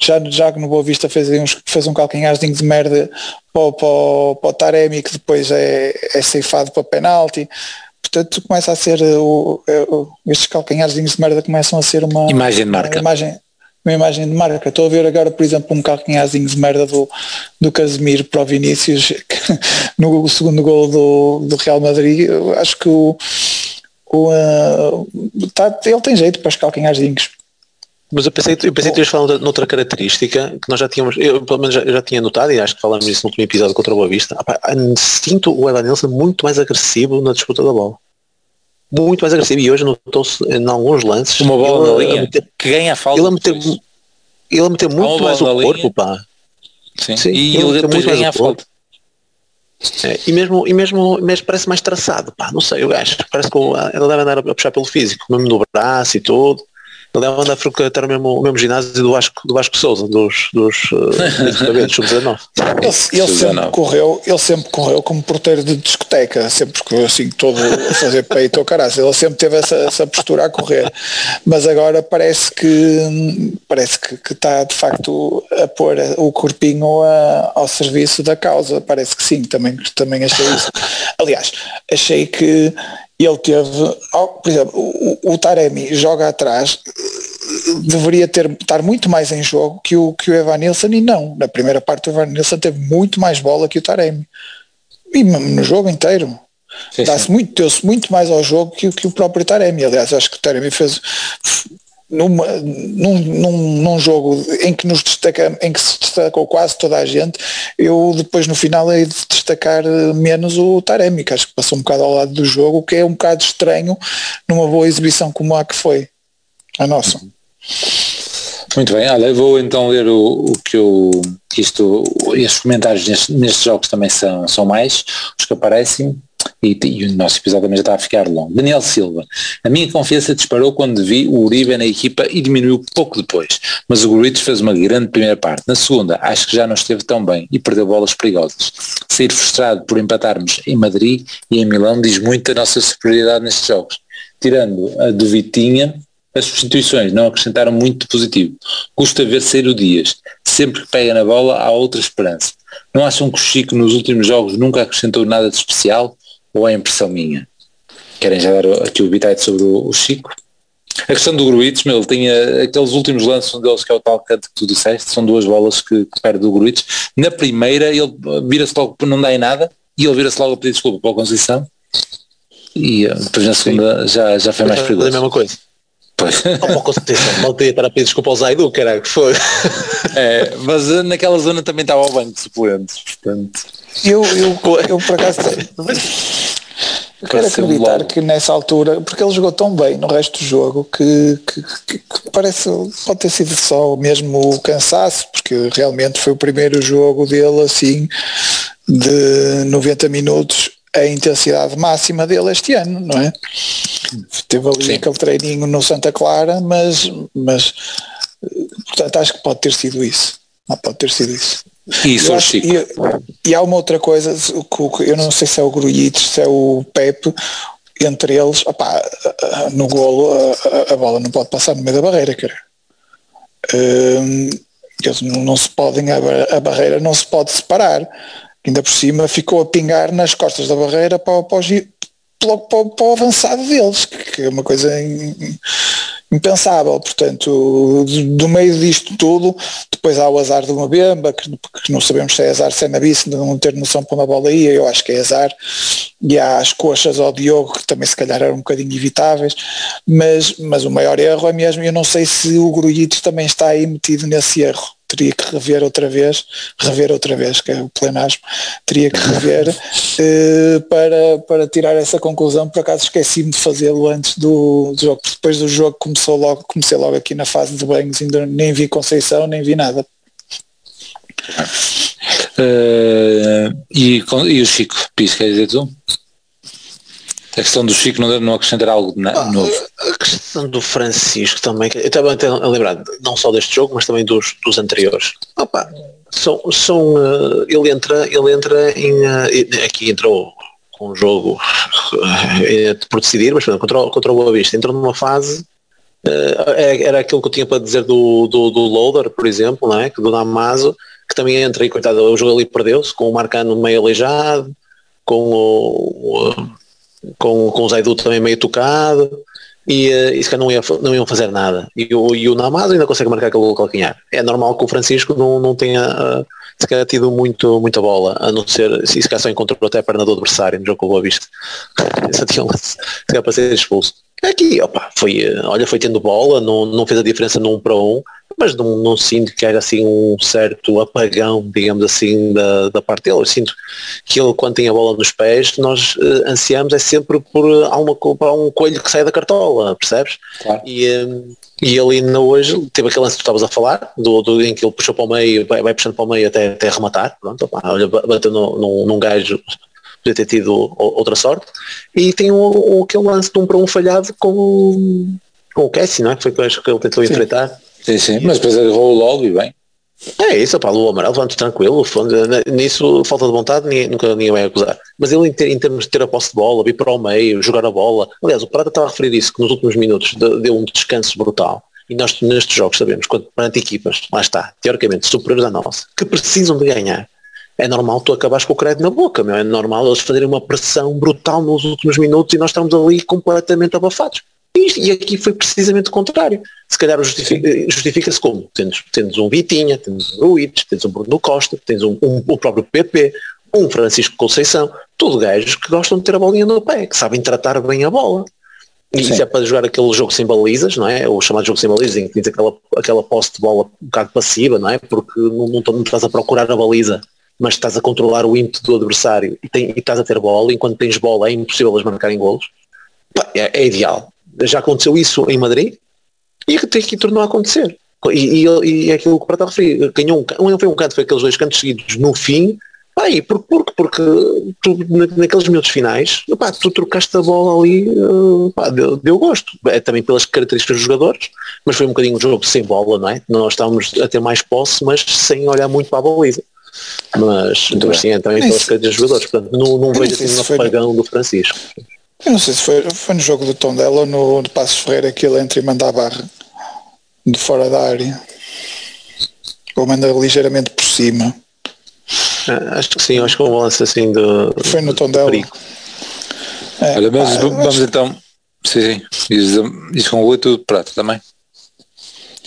Já, já no Boa Vista fez, uns, fez um calcanharzinho de merda para, para, para o Taremi, que depois é, é ceifado para penalti. Portanto, começa a ser, o, o, estes calcanharzinhos de merda começam a ser uma imagem de marca. Uma imagem, uma imagem de marca. Estou a ver agora, por exemplo, um calcanharzinho de merda do, do Casemiro para o Vinícius que, no segundo gol do, do Real Madrid. Eu acho que o, o uh, tá, ele tem jeito para os calcanharzinhos. Mas eu pensei, eu pensei que ias falar noutra característica que nós já tínhamos, eu pelo menos já, já tinha notado e acho que falamos isso no último episódio contra o Boa Vista. sinto o Evan Nilsson muito mais agressivo na disputa da bola muito mais agressivo. E hoje notou-se em alguns lances uma bola na linha meter, que ganha a falta ele a meter, ele a meter muito mais o corpo linha. pá. Sim, sim e ele, ele depois ganha a falta. é, e mesmo e mesmo, mesmo parece mais traçado pá. Não sei o gajo parece que ele deve andar a puxar pelo físico mesmo no braço e tudo ele deve andar a frequentar o mesmo, o mesmo ginásio do Vasco, do Vasco Souza, dos, dos uh, sub-19. Ele, ele sempre correu, ele sempre correu como porteiro de discoteca, sempre assim todo a fazer peito ou caralho. Ele sempre teve essa, essa postura a correr. Mas agora parece que parece que, que está de facto a pôr o corpinho a, ao serviço da causa. Parece que sim, também, também achei isso. Aliás, achei que ele teve, por exemplo, o, o Taremi joga atrás, deveria ter, estar muito mais em jogo que o, que o Evan Nilsson e não. Na primeira parte o Evan Nilsson teve muito mais bola que o Taremi. E no jogo inteiro. Dá-se muito, deu-se muito mais ao jogo que, que o próprio Taremi. Aliás, acho que o Taremi fez numa, num, num, num, jogo em que nos destaca, em que se destacou quase toda a gente, eu depois no final hei de destacar menos o Taremi, que acho que passou um bocado ao lado do jogo, o que é um bocado estranho numa boa exibição como a que foi a nossa. Muito bem, olha, vou então ler o, o que eu. Isto, estes comentários nestes, nestes jogos também são, são mais, os que aparecem e, e, o nosso episódio também já está a ficar longo. Daniel Silva, a minha confiança disparou quando vi o Uribe na equipa e diminuiu pouco depois, mas o Guritos fez uma grande primeira parte. Na segunda, acho que já não esteve tão bem e perdeu bolas perigosas. Sair frustrado por empatarmos em Madrid e em Milão diz muito da nossa superioridade nestes jogos. Tirando a do Vitinha, as substituições não acrescentaram muito positivo. Custa ver sair o Dias. Sempre que pega na bola há outra esperança. Não acham que o Chico nos últimos jogos nunca acrescentou nada de especial? Ou é impressão minha? Querem já dar aqui o bitite sobre o, o Chico? A questão do Gruites, meu, ele tinha aqueles últimos lances, um deles que é o tal canto que tu disseste, são duas bolas que, que perde do Gruites. Na primeira ele vira-se logo não dar em nada e ele vira-se logo a pedir desculpa para a Conceição e eh, depois na segunda já, já foi mais perigoso. a mesma coisa. Pois. Oh, com certeza, mal teria estar a pedir desculpa ao Zaidu, caralho, que foi. É, mas naquela zona também estava ao banco de suplentes, portanto. Eu, eu, eu por acaso eu quero acreditar que nessa altura, porque ele jogou tão bem no resto do jogo que, que, que, que, parece pode ter sido só mesmo o cansaço, porque realmente foi o primeiro jogo dele assim de 90 minutos a intensidade máxima dele este ano, não é? Teve ali Sim. aquele treininho no Santa Clara, mas, mas portanto acho que pode ter sido isso. Não pode ter sido isso. Isso, acho, e, e, há uma outra coisa, eu não sei se é o Grujic, se é o Pepe, entre eles, opá, no golo a, a, bola não pode passar no meio da barreira, cara. Hum, eles não, não, se podem, a, barreira não se pode separar. Ainda por cima ficou a pingar nas costas da barreira para, para, para, para, para o avançado deles, que é uma coisa impensável. Portanto, do meio disto tudo, depois há o azar de uma bemba, que, que não sabemos se é azar, se é na de não ter noção para uma bola ia, eu acho que é azar. E há as coxas ao Diogo, que também se calhar eram um bocadinho evitáveis, mas, mas o maior erro é mesmo, eu não sei se o Grujitos também está aí metido nesse erro, teria que rever outra vez, rever outra vez, que é o plenasmo, teria que rever uh, para, para tirar essa conclusão, por acaso esqueci-me de fazê-lo antes do, do, jogo, depois do jogo começou logo, comecei logo aqui na fase de banhos, ainda nem vi Conceição, nem vi nada. Uh, e, e o Chico, Pis, quer dizer tu? A questão do Chico não, não acrescentar algo ah, novo. A questão do Francisco também, eu estava a lembrar não só deste jogo, mas também dos, dos anteriores. Opa, são, são, uh, ele entra, ele entra em. Uh, aqui entrou com um jogo uh, por decidir, mas contra, contra o Boa Vista, entrou numa fase. era aquilo que eu tinha para dizer do, do, do Loader, por exemplo, não é? do Damaso, que também entra e coitado, o jogo ali perdeu-se, com o Marcano meio aleijado, com o, o com, com o Zaidu também meio tocado e, uh, e se não, ia, não iam fazer nada. E o, e o Namaz ainda consegue marcar aquele calcanhar. É normal que o Francisco não, não tenha uh, se calhar tido muito, muita bola, a não ser, se calhar só encontrou até a perna do adversário no jogo com o Boa Vista. Se calhar para ser expulso. Aqui, opa, foi, eh, olha, foi tendo bola, não, não fez a diferença num para um, mas não, não sinto que haja assim um certo apagão, digamos assim, da, da parte dele. Eu sinto que ele, quando tem a bola nos pés, nós uh, ansiamos é sempre por uma, para um coelho que sai da cartola, percebes? Claro. E, um, e ele ainda hoje teve aquele lance que tu estavas a falar, do, do, em que ele puxou para o meio, vai, vai puxando para o meio até, até rematar, pronto, opa, olha, bateu no, num, num gajo podia ter tido outra sorte. E tem o, o, aquele lance de um para um falhado com, com o Cassie, não é? Que foi que ele tentou Sim. enfrentar. Sim, sim, mas depois agarrou logo e bem. É isso, pá, o amarelo, vamos tranquilo, nisso falta de vontade ninguém, nunca ninguém vai acusar. Mas ele em, ter, em, termos de ter a posse de bola, vir para o meio, jogar a bola, aliás, o Prata estava a referir isso, que nos últimos minutos deu um descanso brutal. E nós nestes jogos sabemos, quando perante equipas, lá está, teoricamente superiores à nossa, que precisam de ganhar, é normal tu acabares com o crédito na boca, meu. é normal eles fazerem uma pressão brutal nos últimos minutos e nós estamos ali completamente abafados. E, aqui foi precisamente o contrário. Se calhar justifica-se como? Tens, tens um Vitinha, tens um Ruiz, tens um Bruno Costa, tens um, um, o próprio PP, um Francisco Conceição, tudo gajos que gostam de ter a bolinha no pé, que sabem tratar bem a bola. E Sim. isso é para jogar aquele jogo sem balizas, não é? O chamado jogo sem balizas, em que tens aquela, aquela posse de bola um bocado passiva, não é? Porque não, não, não estás a procurar a baliza, mas estás a controlar o ímpeto do adversário e, tem, e estás a ter bola, enquanto tens bola é impossível eles marcarem golos. É, é ideal já aconteceu isso em Madrid e tem que tornou a acontecer. E, e, e é aquilo que o Prata referiu, ganhou um, não foi um canto, foi aqueles dois cantos seguidos no fim, pá, e por, porque, porque tu, naqueles minutos finais, pá, tu trocaste a bola ali, uh, pá, deu, deu, gosto. É também pelas características dos jogadores, mas foi um bocadinho um jogo sem bola, não é? Nós estávamos a ter mais posse, mas sem olhar muito para a baliza. Mas, então, sim, é também pelas características dos jogadores, portanto, não, não vejo assim um apagão do Francisco. Eu não sei se foi, foi no jogo do Tondela ou no de Passos Ferreira que ele entra e manda a barra de fora da área. Ou manda ligeiramente por cima. Ah, acho que sim, acho que um lance assim do. Foi no Tondela. É, Olha, mas ah, vamos acho... então. Sim, sim. Isso, isso conclui tudo prato também.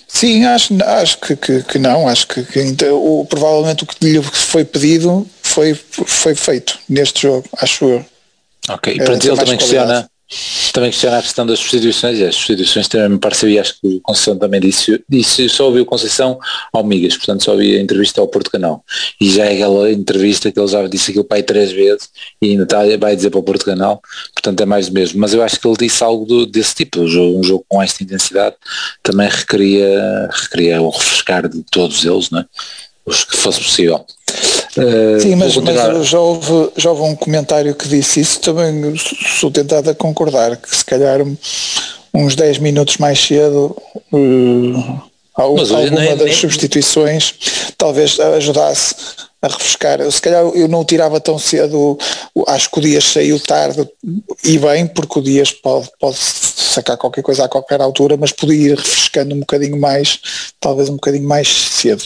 Sim, acho, acho que, que, que não, acho que, que então, o, provavelmente o que lhe foi pedido foi, foi feito neste jogo, acho eu. Ok, e pronto, ele também questiona, também questiona a questão das substituições, e as substituições também me pareceu, e acho que o Conceição também disse, disse só ouvi o Conceição ao Migas, portanto só ouvi a entrevista ao Porto Canal. E já é aquela entrevista que ele já disse aquilo para aí três vezes e ainda está, vai dizer para o Porto Canal, portanto é mais do mesmo. Mas eu acho que ele disse algo do, desse tipo, um jogo, um jogo com esta intensidade também requeria, requeria o refrescar de todos eles, não é? os que fosse possível. Uh, Sim, mas, mas já, houve, já houve um comentário que disse isso, também sou tentado a concordar, que se calhar uns 10 minutos mais cedo uh, alguma nem, das nem... substituições talvez ajudasse a refrescar. Se calhar eu não o tirava tão cedo, acho que o Dias saiu tarde e bem, porque o Dias pode, pode sacar qualquer coisa a qualquer altura, mas podia ir refrescando um bocadinho mais, talvez um bocadinho mais cedo.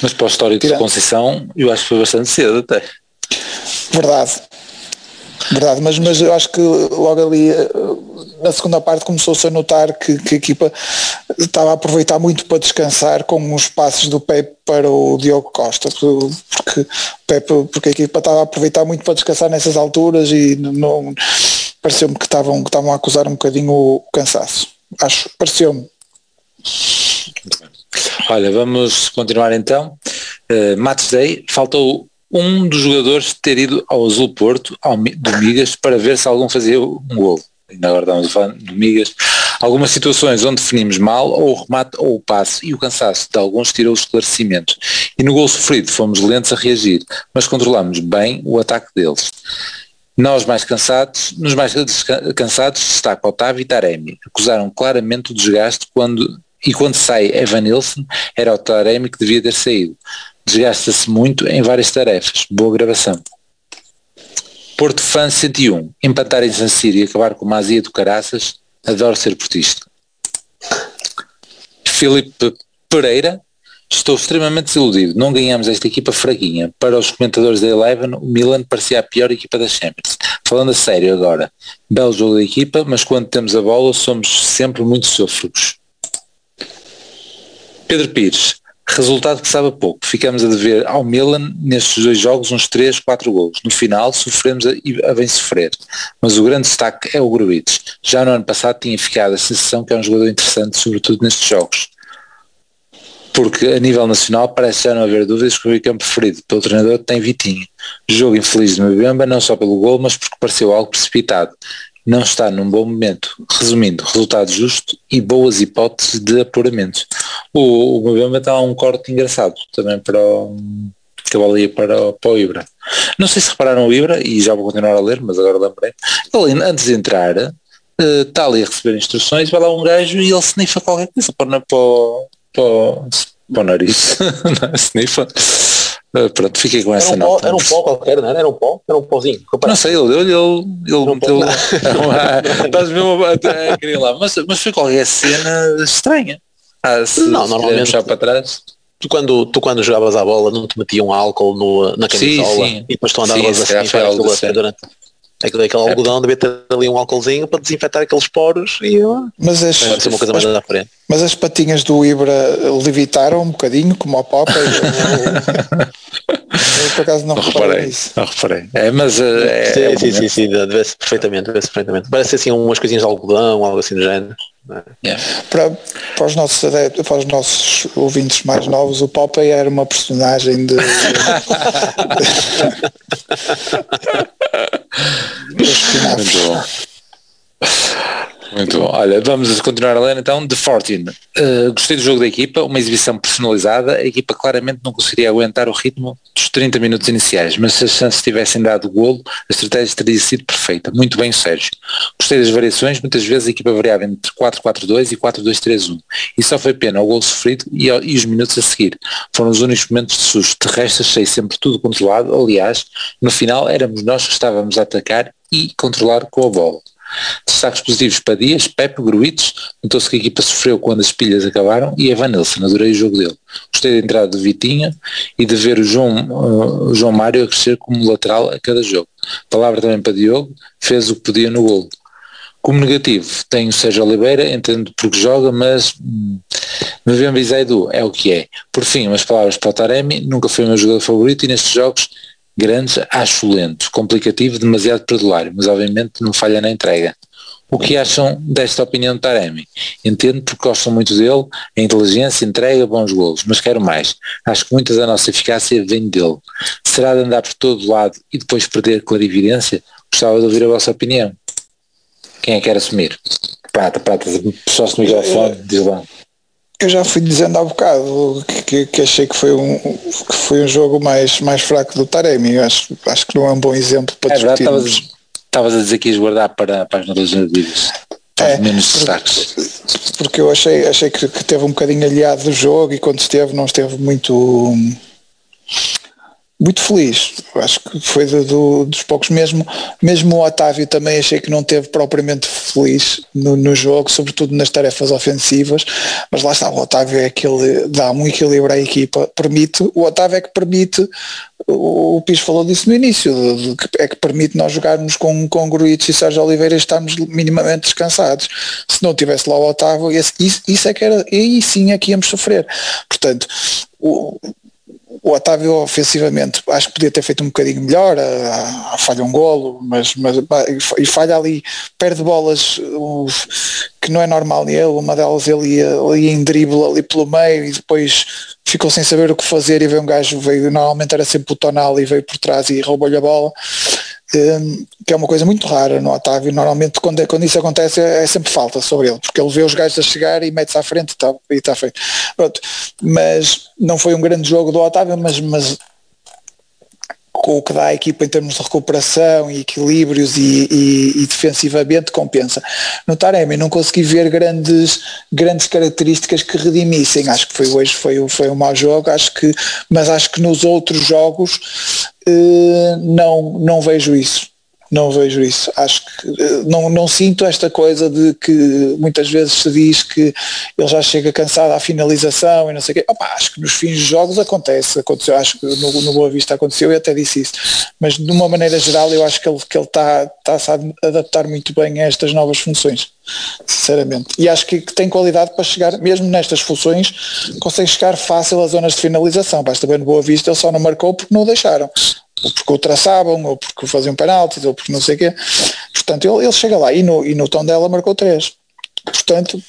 Mas para o histórico Tirando. de Conceição, eu acho que foi bastante cedo até. Verdade. Verdade, mas, mas eu acho que logo ali eh, na segunda parte começou-se a notar que, que, a equipa estava a aproveitar muito para descansar com os passos do Pepe para o Diogo Costa, porque, Pepe, porque a equipa estava a aproveitar muito para descansar nessas alturas e não pareceu-me que estavam, que estavam a acusar um bocadinho o cansaço. Acho, pareceu-me. Olha, vamos continuar então. Uh, Match Day, faltou um dos jogadores ter ido ao Azul Porto, ao do Migas, para ver se algum fazia um gol. Ainda agora estamos falar do Migas. Algumas situações onde definimos mal, ou o remate ou o passe, e o cansaço de alguns tirou o esclarecimento. E no gol sofrido fomos lentos a reagir, mas controlamos bem o ataque deles. Nós mais cansados, nos mais cansados destaca Otávio e Taremi. Acusaram claramente o desgaste quando, e quando sai Evan Nilsson era o Taremi que devia ter saído. Desgasta-se muito em várias tarefas. Boa gravação. Porto Fã 101. Empatar em San Siro e acabar com uma azia do caraças. Adoro ser portista. Filipe Pereira. Estou extremamente desiludido. Não ganhamos esta equipa fraguinha. Para os comentadores da Eleven, o Milan parecia a pior equipa da Champions. Falando a sério agora. Belo jogo da equipa, mas quando temos a bola somos sempre muito sôfregos. Pedro Pires. Resultado que sabe pouco. Ficamos a dever ao Milan nestes dois jogos uns 3, 4 gols. No final sofremos a, a bem sofrer. Mas o grande destaque é o Gruites. Já no ano passado tinha ficado a sensação que é um jogador interessante, sobretudo nestes jogos. Porque a nível nacional parece já não haver dúvidas que o campo preferido pelo treinador tem Vitinho. Jogo infeliz de Mbemba não só pelo gol, mas porque pareceu algo precipitado não está num bom momento. Resumindo, resultado justo e boas hipóteses de apuramento. O, o Mbemba está um corte engraçado também para o que ali para, para o Ibra. Não sei se repararam o Ibra, e já vou continuar a ler, mas agora lembrei. Ele antes de entrar, uh, está ali a receber instruções, vai lá um gajo e ele sniffa qualquer coisa para, para, para, para o nariz. não, sniffa. Uh, pronto, fiquei com essa era um nota. Pó, era um pó qualquer, não era? Era um pó? Era um pozinho. Não sei, ele deu-lhe, ele, ele meteu. Estás mesmo a querer lá. Mas, mas foi qualquer cena estranha. Ah, se, não, normalmente já para trás. Tu quando, tu quando jogavas a bola não te metiam álcool no, na camisola sim, sim. e depois tu andavas sim, assim assim, durante aquele, aquele algodão devia ter ali um álcoolzinho para desinfetar aqueles poros e mas as, ser uma coisa mais as, à frente. Mas as patinhas do Ibra levitaram um bocadinho, como a Papa. eu, eu, por acaso não, não reparei, nisso. Não reparei. É, mas é, sim, é sim, sim, sim, vê-se perfeitamente, vê-se perfeitamente. Parece assim umas coisinhas de algodão, algo assim do género. Yeah. Para, para, os nossos adeptos, para os nossos ouvintes mais novos, o Popeye era uma personagem de. Muito bom. Muito bom. Olha, vamos continuar a ler então. The Fortune. Uh, gostei do jogo da equipa, uma exibição personalizada. A equipa claramente não conseguiria aguentar o ritmo dos 30 minutos iniciais, mas se as chances tivessem dado golo, a estratégia teria sido perfeita. Muito bem, Sérgio. Gostei das variações, muitas vezes a equipa variava entre 4-4-2 e 4-2-3-1. E só foi pena o golo sofrido e, e, os minutos a seguir. Foram os únicos momentos de susto. De resto, achei sempre tudo controlado. Aliás, no final éramos nós que estávamos a atacar e controlar com a bola. Destaques positivos para Dias, Pepe, Gruites, notou-se que a equipa sofreu quando as pilhas acabaram e Evan Nilsson, adorei o jogo dele. Gostei da entrada do Vitinha e de ver o João, uh, o João Mário a crescer como lateral a cada jogo. Palavra também para Diogo, fez o que podia no golo. Como negativo, tenho o Sérgio Oliveira, entendo porque joga, mas hum, Novembro e Zaidu é o que é. Por fim, umas palavras para o Taremi, nunca foi o meu jogador favorito e nestes jogos grandes acho lento, complicativo, demasiado perdulário, mas obviamente não falha na entrega. O que acham desta opinião de Taremi? Entendo porque gostam muito dele, a inteligência, entrega, bons golos, mas quero mais. Acho que muita da nossa eficácia vem dele. Será de andar por todo lado e depois perder clarividência? Gostava de ouvir a vossa opinião. Quem é que quer assumir? Prata, prata, pessoas no microfone, diz lá eu já fui dizendo há bocado que, que, achei que foi um que foi um jogo mais mais fraco do Taremi. Acho acho que não é um bom exemplo para é discutirmos. estavas a dizer que ias guardar para, para as notas vídeos é, menos destaques. porque eu achei achei que, que teve um bocadinho aliado do jogo e quando esteve não esteve muito muito feliz. Acho que foi do, do, dos poucos mesmo. Mesmo o Otávio também achei que não teve propriamente feliz no, no, jogo, sobretudo nas tarefas ofensivas. Mas lá está, o Otávio é aquele dá um equilíbrio à equipa, permite, o Otávio é que permite, o, o Pis falou disso no início, de, de, é que permite nós jogarmos com, com Gruitos e Sérgio Oliveira e estarmos minimamente descansados. Se não tivesse lá o Otávio, esse, isso, isso é que era, aí sim é que íamos sofrer. Portanto, o, o Otávio ofensivamente acho que podia ter feito um bocadinho melhor, a, a falha um golo, mas, mas e falha ali, perde bolas que não é normal nele, uma delas ele ia, ia em drible ali pelo meio e depois ficou sem saber o que fazer e veio um gajo, veio, normalmente era sempre o tonal e veio por trás e roubou-lhe a bola um, que é uma coisa muito rara no Otávio. Normalmente quando, é, quando isso acontece é, é, sempre falta sobre ele, porque ele vê os gajos a chegar e mete-se à frente e está tá feito. Pronto. Mas não foi um grande jogo do Otávio, mas, mas com o que dá à equipa em termos de recuperação e equilíbrios e, e, e defensivamente compensa. No Taremi não consegui ver grandes, grandes características que redimissem, acho que foi hoje foi, foi um mau jogo, acho que, mas acho que nos outros jogos eh, não, não vejo isso não vejo isso. Acho que eh, não, não sinto esta coisa de que muitas vezes se diz que ele já chega cansado à finalização e não sei o quê. Opa, acho que nos fins de jogos acontece, aconteceu, acho que no, no Boa Vista aconteceu e até disse isso. Mas de uma maneira geral eu acho que ele que ele está tá a adaptar muito bem a estas novas funções. Sinceramente. E acho que, que tem qualidade para chegar, mesmo nestas funções, consegue chegar fácil às zonas de finalização. Basta ver no Boa Vista, ele só não marcou porque não o deixaram ou porque o traçavam, ou porque faziam penaltis, ou porque não sei o quê. Portanto, ele, ele chega lá e no, e no tom dela marcou três. Portanto,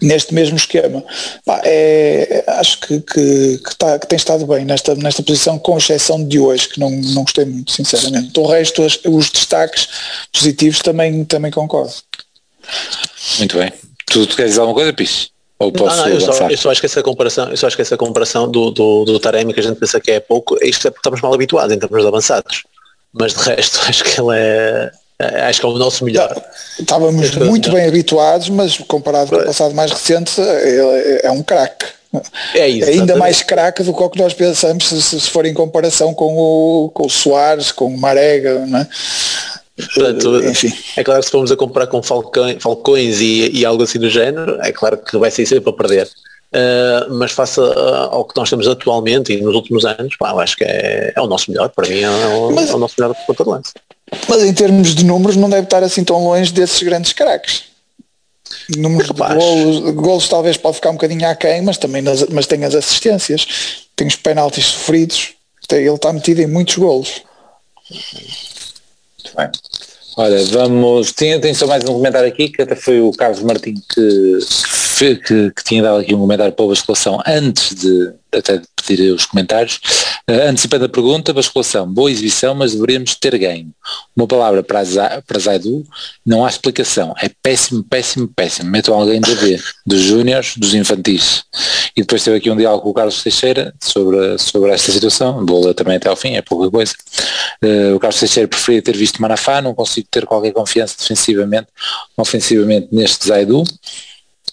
neste mesmo esquema. Pá, é, acho que, que, que, tá, que tem estado bem nesta, nesta posição, com exceção de hoje, que não, não gostei muito, sinceramente. O resto, os, os destaques positivos também, também concordo. Muito bem. Tu, tu queres dizer alguma coisa, Pis? Ou posso não, não, eu, só, eu, só, acho que essa comparação, eu só acho que essa comparação do, do, do Taremi que a gente pensa que é pouco, isto é porque estamos mal habituados em termos de avançados. Mas de resto acho que ele é, é acho que é o nosso melhor. Estávamos muito bem habituados, mas comparado com o passado mais recente, ele é um craque. É isso, ainda exatamente. mais craque do que o que nós pensamos se, se for em comparação com o, com o Soares, com o Marega, não é? Portanto, Enfim. é claro que se formos a comparar com falcões, falcões e, e, algo assim do género, é claro que vai ser sempre a perder. Uh, mas face ao que nós temos atualmente e nos últimos anos, pá, eu acho que é, é o nosso melhor, para mim é o, mas, é o nosso melhor ponta de lance. Mas em termos de números não deve estar assim tão longe desses grandes craques. Números de golos, golos talvez pode ficar um bocadinho aquém, mas também nas, mas tem as assistências, tem os penaltis sofridos, ele está metido em muitos golos. Bem. Olha, vamos. Tem, tem só mais um comentário aqui, que até foi o Carlos Martins que, que, que, tinha dado aqui um comentário para a basculação antes de até de pedir os comentários. Uh, antecipando a pergunta, basculação, boa exibição, mas deveríamos ter ganho. Uma palavra para, Za, para Zaidu, não há explicação. É péssimo, péssimo, péssimo. Metam alguém da B, dos júniores, dos infantis. E depois teve aqui um diálogo com o Carlos Teixeira sobre, sobre esta situação. Ler também até ao fim, é pouca coisa. Uh, o Carlos Teixeira preferia ter visto Manafá, não consigo ter qualquer confiança defensivamente, ofensivamente neste Zaidu.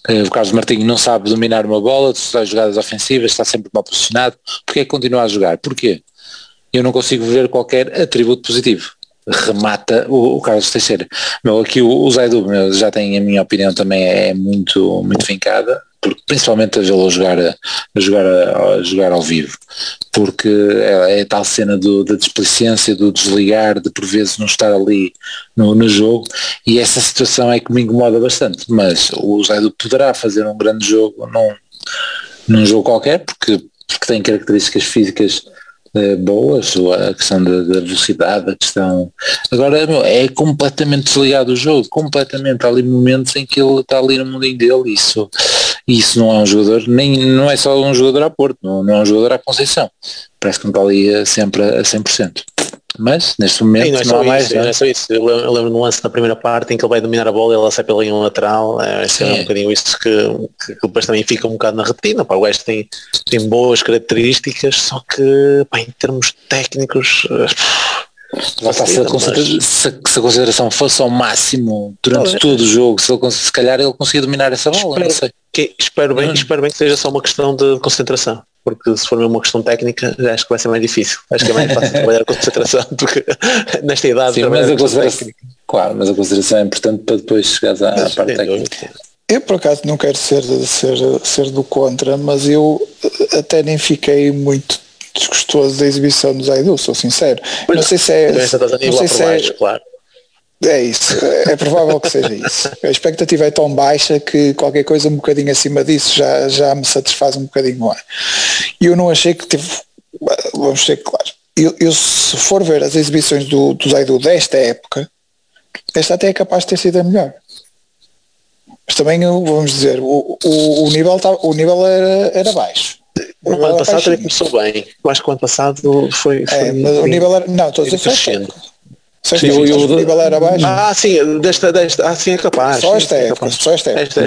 Uh, o Carlos Martinho não sabe dominar uma bola, só jogadas ofensivas, está sempre mal posicionado. Porquê é que continua a jogar? Porquê? Eu não consigo ver qualquer atributo positivo. Remata o, o Carlos Teixeira. Meu, aqui o, o Zaidu meu, já tem a minha opinião também é muito, muito vincada porque principalmente a vê-lo jogar, a, jogar, a, a, jogar ao vivo, porque é, é tal cena do, da displicência, do desligar, de por vezes não estar ali no, no jogo, e essa situação é que me incomoda bastante, mas o Zaido poderá fazer um grande jogo num, num jogo qualquer, porque, porque tem características físicas eh, boas, a questão da, da, velocidade, a questão. Agora é completamente desligado o jogo, completamente. Há ali momentos em que ele está ali no mundinho dele, isso, isso não é um jogador, nem não é só um jogador a Porto, não, não é um jogador à Conceição. Parece que não está ali sempre a 100% mas neste momento não, é não há mais. Isso, não é só isso. Eu lembro, eu lembro no lance na primeira parte em que ele vai dominar a bola e ela sai pela linha lateral. É, é um bocadinho isso que, que, depois também fica um bocado na retina. Pá, o West tem, tem boas características, só que pá, em termos técnicos. Lá está, se, a consideração fosse ao máximo durante todo o jogo, se, ele, se calhar ele conseguia dominar essa bola. Espero, que, espero, bem, hum. espero bem que seja só uma questão de concentração porque se for uma questão técnica acho que vai ser mais difícil. Acho que é mais fácil trabalhar com concentração do que nesta idade. Sim, mas a consideração, claro, mas a consideração é importante para depois chegares à, à parte técnica. Eu por acaso não quero ser, ser, ser do contra, mas eu até nem fiquei muito desgostoso da exibição do Zaidu, sou sincero. Pois não sei se é. Não sei se é, claro. É isso, é provável que seja isso. A expectativa é tão baixa que qualquer coisa um bocadinho acima disso já, já me satisfaz um bocadinho mais. E eu não achei que teve vamos ser claros, eu, eu, se for ver as exibições do, do Zaidu desta época, esta até é capaz de ter sido a melhor. Mas também, vamos dizer, o, o, o nível, tá, o nível era, era baixo. O ano passado também começou bem. Eu acho que o ano passado foi. foi é, mas o nível era. Não, estou a dizer crescendo. Sim, eu, nível era baixo. Ah, sim, desta, desta, ah, sim, é capaz. Só esta é, época, só esta época.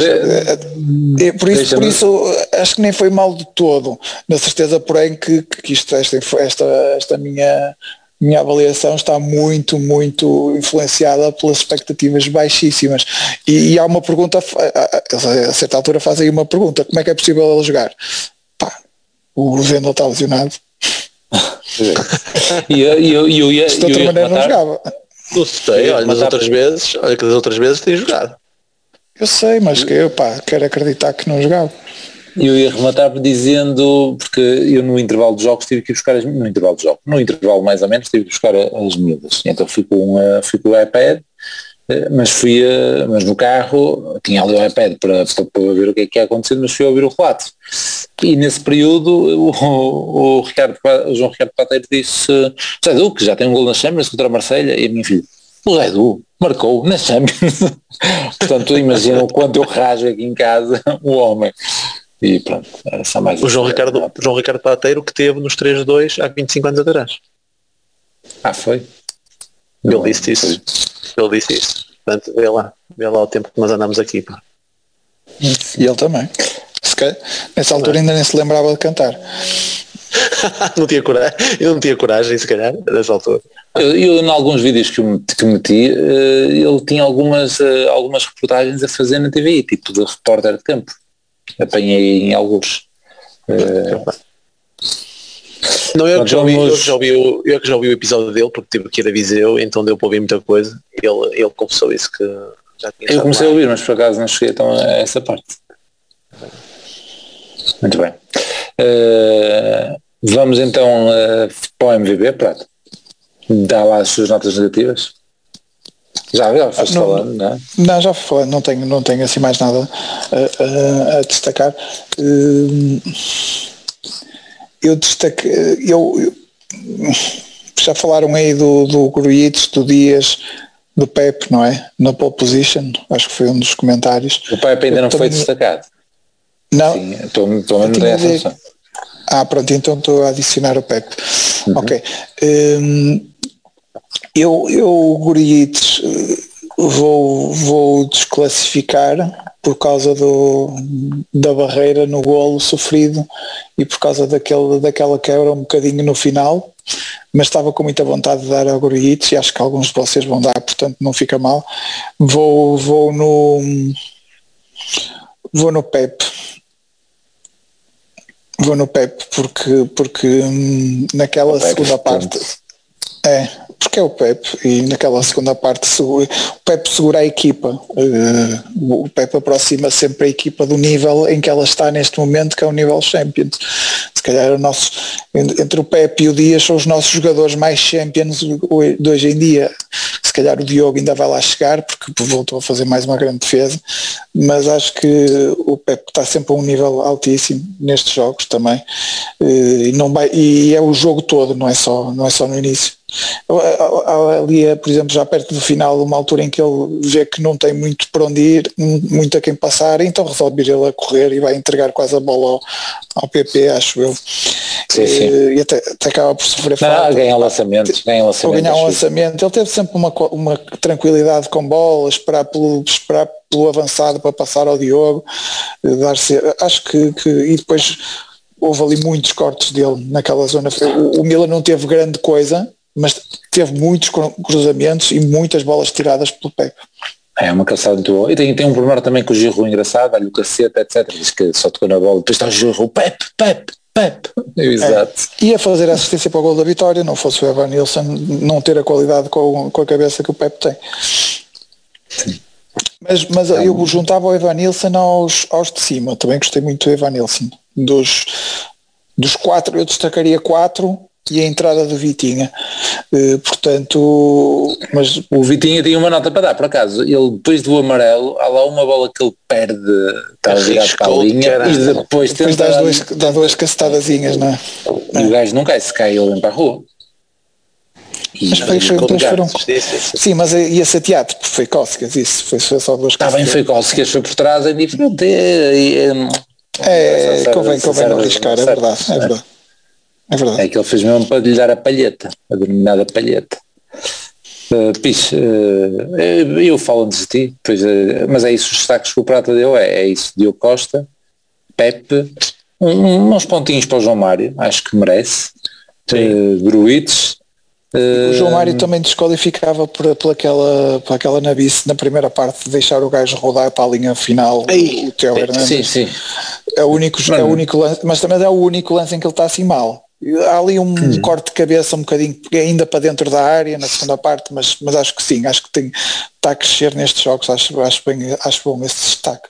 É, por, isso, por isso, acho que nem foi mal de todo. Na certeza, porém, que, que isto, esta, esta, esta minha minha avaliação está muito, muito influenciada pelas expectativas baixíssimas. E, e há uma pergunta, a, a, certa altura fazem uma pergunta, como é que é possível ele jogar? Pá, o Zendel está lesionado. E eu, eu, eu, eu, de outra maneira não jogava. Não sei, olha, das outras vezes, olha que das outras vezes tem jogado. Eu sei, mas que eu pá, quero acreditar que não jogava. Eu ia rematar dizendo, porque eu no intervalo de jogos tive que buscar as no intervalo de jogos, no intervalo mais ou menos tive que buscar as miúdas. Então fui com, uh, fui com o iPad, mas fui, uh, mas no carro tinha ali o iPad para, para, para, ver o que é que ia acontecer, mas fui a ouvir o relato. E nesse período o, o, Ricardo, o João Ricardo Pateiro disse, Zé Du, que já tem um gol na Champions contra a Marselha, e a minha filha, o Zé Du marcou na Champions. Portanto, imagina o quanto eu rajo aqui em casa o homem. E pronto, era só mais o João Ricardo, o João Ricardo Pateiro que teve nos 3-2 há 25 anos atrás. Ah, foi? Ele Não, disse isso. Ele disse isso. Portanto, vê lá, vê lá o tempo que nós andamos aqui. Pá. E ele também. Calhar, nessa altura ainda nem se lembrava de cantar. não tinha coragem, eu não tinha coragem, se calhar, nessa altura. Eu, eu em alguns vídeos que, eu, que meti, uh, ele tinha algumas, uh, algumas reportagens a fazer na TV, tipo de repórter de tempo apanhei em alguns. Uh, não, eu que, já ouvi, eu, que já ouvi o, eu que já ouvi o episódio dele, porque tive que ir a Viseu, então deu para ouvir muita coisa. Ele, ele confessou isso que já tinha Eu comecei lá. a ouvir, mas por acaso não cheguei então a essa parte. Muito bem. Uh, vamos então uh, para o MVB, Prato. Dá lá as suas notas negativas. Já, já foste não, falando, não é? Não, já falando, não tenho, não tenho assim mais nada a, a, a destacar. Hum, eu destaque, eu, eu, já falaram aí do, do Gruites, do Dias, do Pep, não é? Na pole position, acho que foi um dos comentários. O Pep ainda não foi destacado. Não. Sim, estou menos nessa Ah, pronto, então estou a adicionar o Pep. Uhum. Ok. Um, eu, eu Guriites, vou, vou desclassificar por causa do, da barreira no golo sofrido e por causa daquele, daquela quebra um bocadinho no final, mas estava com muita vontade de dar a Guriites e acho que alguns de vocês vão dar, portanto não fica mal. Vou, vou no vou no Pep. Vou no Pep porque, porque hum, naquela segunda parte. É, porque é o Pep e naquela segunda parte o Pep segura a equipa. Uh, o Pep aproxima sempre a equipa do nível em que ela está neste momento que é o nível Champions. Se calhar o nosso entre o Pep e o Dias são os nossos jogadores mais Champions de hoje em dia. Se calhar o Diogo ainda vai lá chegar porque voltou a fazer mais uma grande defesa mas acho que o Pep está sempre a um nível altíssimo nestes jogos também. Uh, e, não vai, e é o jogo todo não é só, não é só no início ali, por exemplo, já perto do final, uma altura em que ele vê que não tem muito para onde ir, muito a quem passar, então resolve ir ele a correr e vai entregar quase a bola ao, ao PP, acho eu. Sim, sim. E, e até, até, acaba por sofrer não, falta. Ganha lançamento, ganha lançamento. ganhar um lançamento. Ele teve sempre uma, uma tranquilidade com bola, esperar pelo, esperar pelo avançado para passar ao Diogo, dar-se, acho que, que e depois houve ali muitos cortes dele naquela zona. O, o Milan não teve grande coisa, mas teve muitos cruzamentos e muitas bolas tiradas pelo Pepe. É uma calçada muito boa. E tem, tem um problema também com o Giro engraçado, olha o cacete, etc. Diz que só tocou na bola, depois está o Giro, Pep, Pep, Pep. Exato. É, ia fazer assistência para o gol da vitória, não fosse o Evan Nilsson não ter a qualidade com, com a cabeça que o Pep tem. Sim. Mas, mas é eu juntava o Evan Nilsson aos, aos de cima, também gostei muito do Evan Nilsson. Dos, dos quatro, eu destacaria quatro e a entrada do Vitinha. Uh, portanto, mas o Vitinha tinha uma nota para dar, por acaso. Ele depois do amarelo, há lá uma bola que ele perde, está virado para a linha e depois, depois tenta... dá, duas, dá duas cacetadazinhas, não é? E o gajo não cai, se cai ele vem para a rua. E mas foi, foi, depois foram... Sim, mas ia ser teatro, porque foi cócegas, isso, foi, foi só duas Está bem, foi cócegas, foi por trás, é diferente. É, é, é convém, convém não arriscar, é verdade, é verdade. É verdade. É que ele fez mesmo para lhe dar a palheta, a denominada palheta. Uh, Pis, uh, eu falo antes de ti, pois, uh, mas é isso, os destaques que o Prata deu, é, é isso, Diogo Costa, Pepe, um, uns pontinhos para o João Mário, acho que merece, uh, Gruites, o João Mário também desqualificava por, por, aquela, por aquela nabice na primeira parte de deixar o gajo rodar para a linha final Ei, o Teo Hernandes. Sim, sim. É o único, é o único lance, mas também é o único lance em que ele está assim mal. Há ali um hum. corte de cabeça um bocadinho ainda para dentro da área na segunda parte, mas, mas acho que sim, acho que tem, está a crescer nestes jogos, acho, acho, bem, acho bom esse destaque.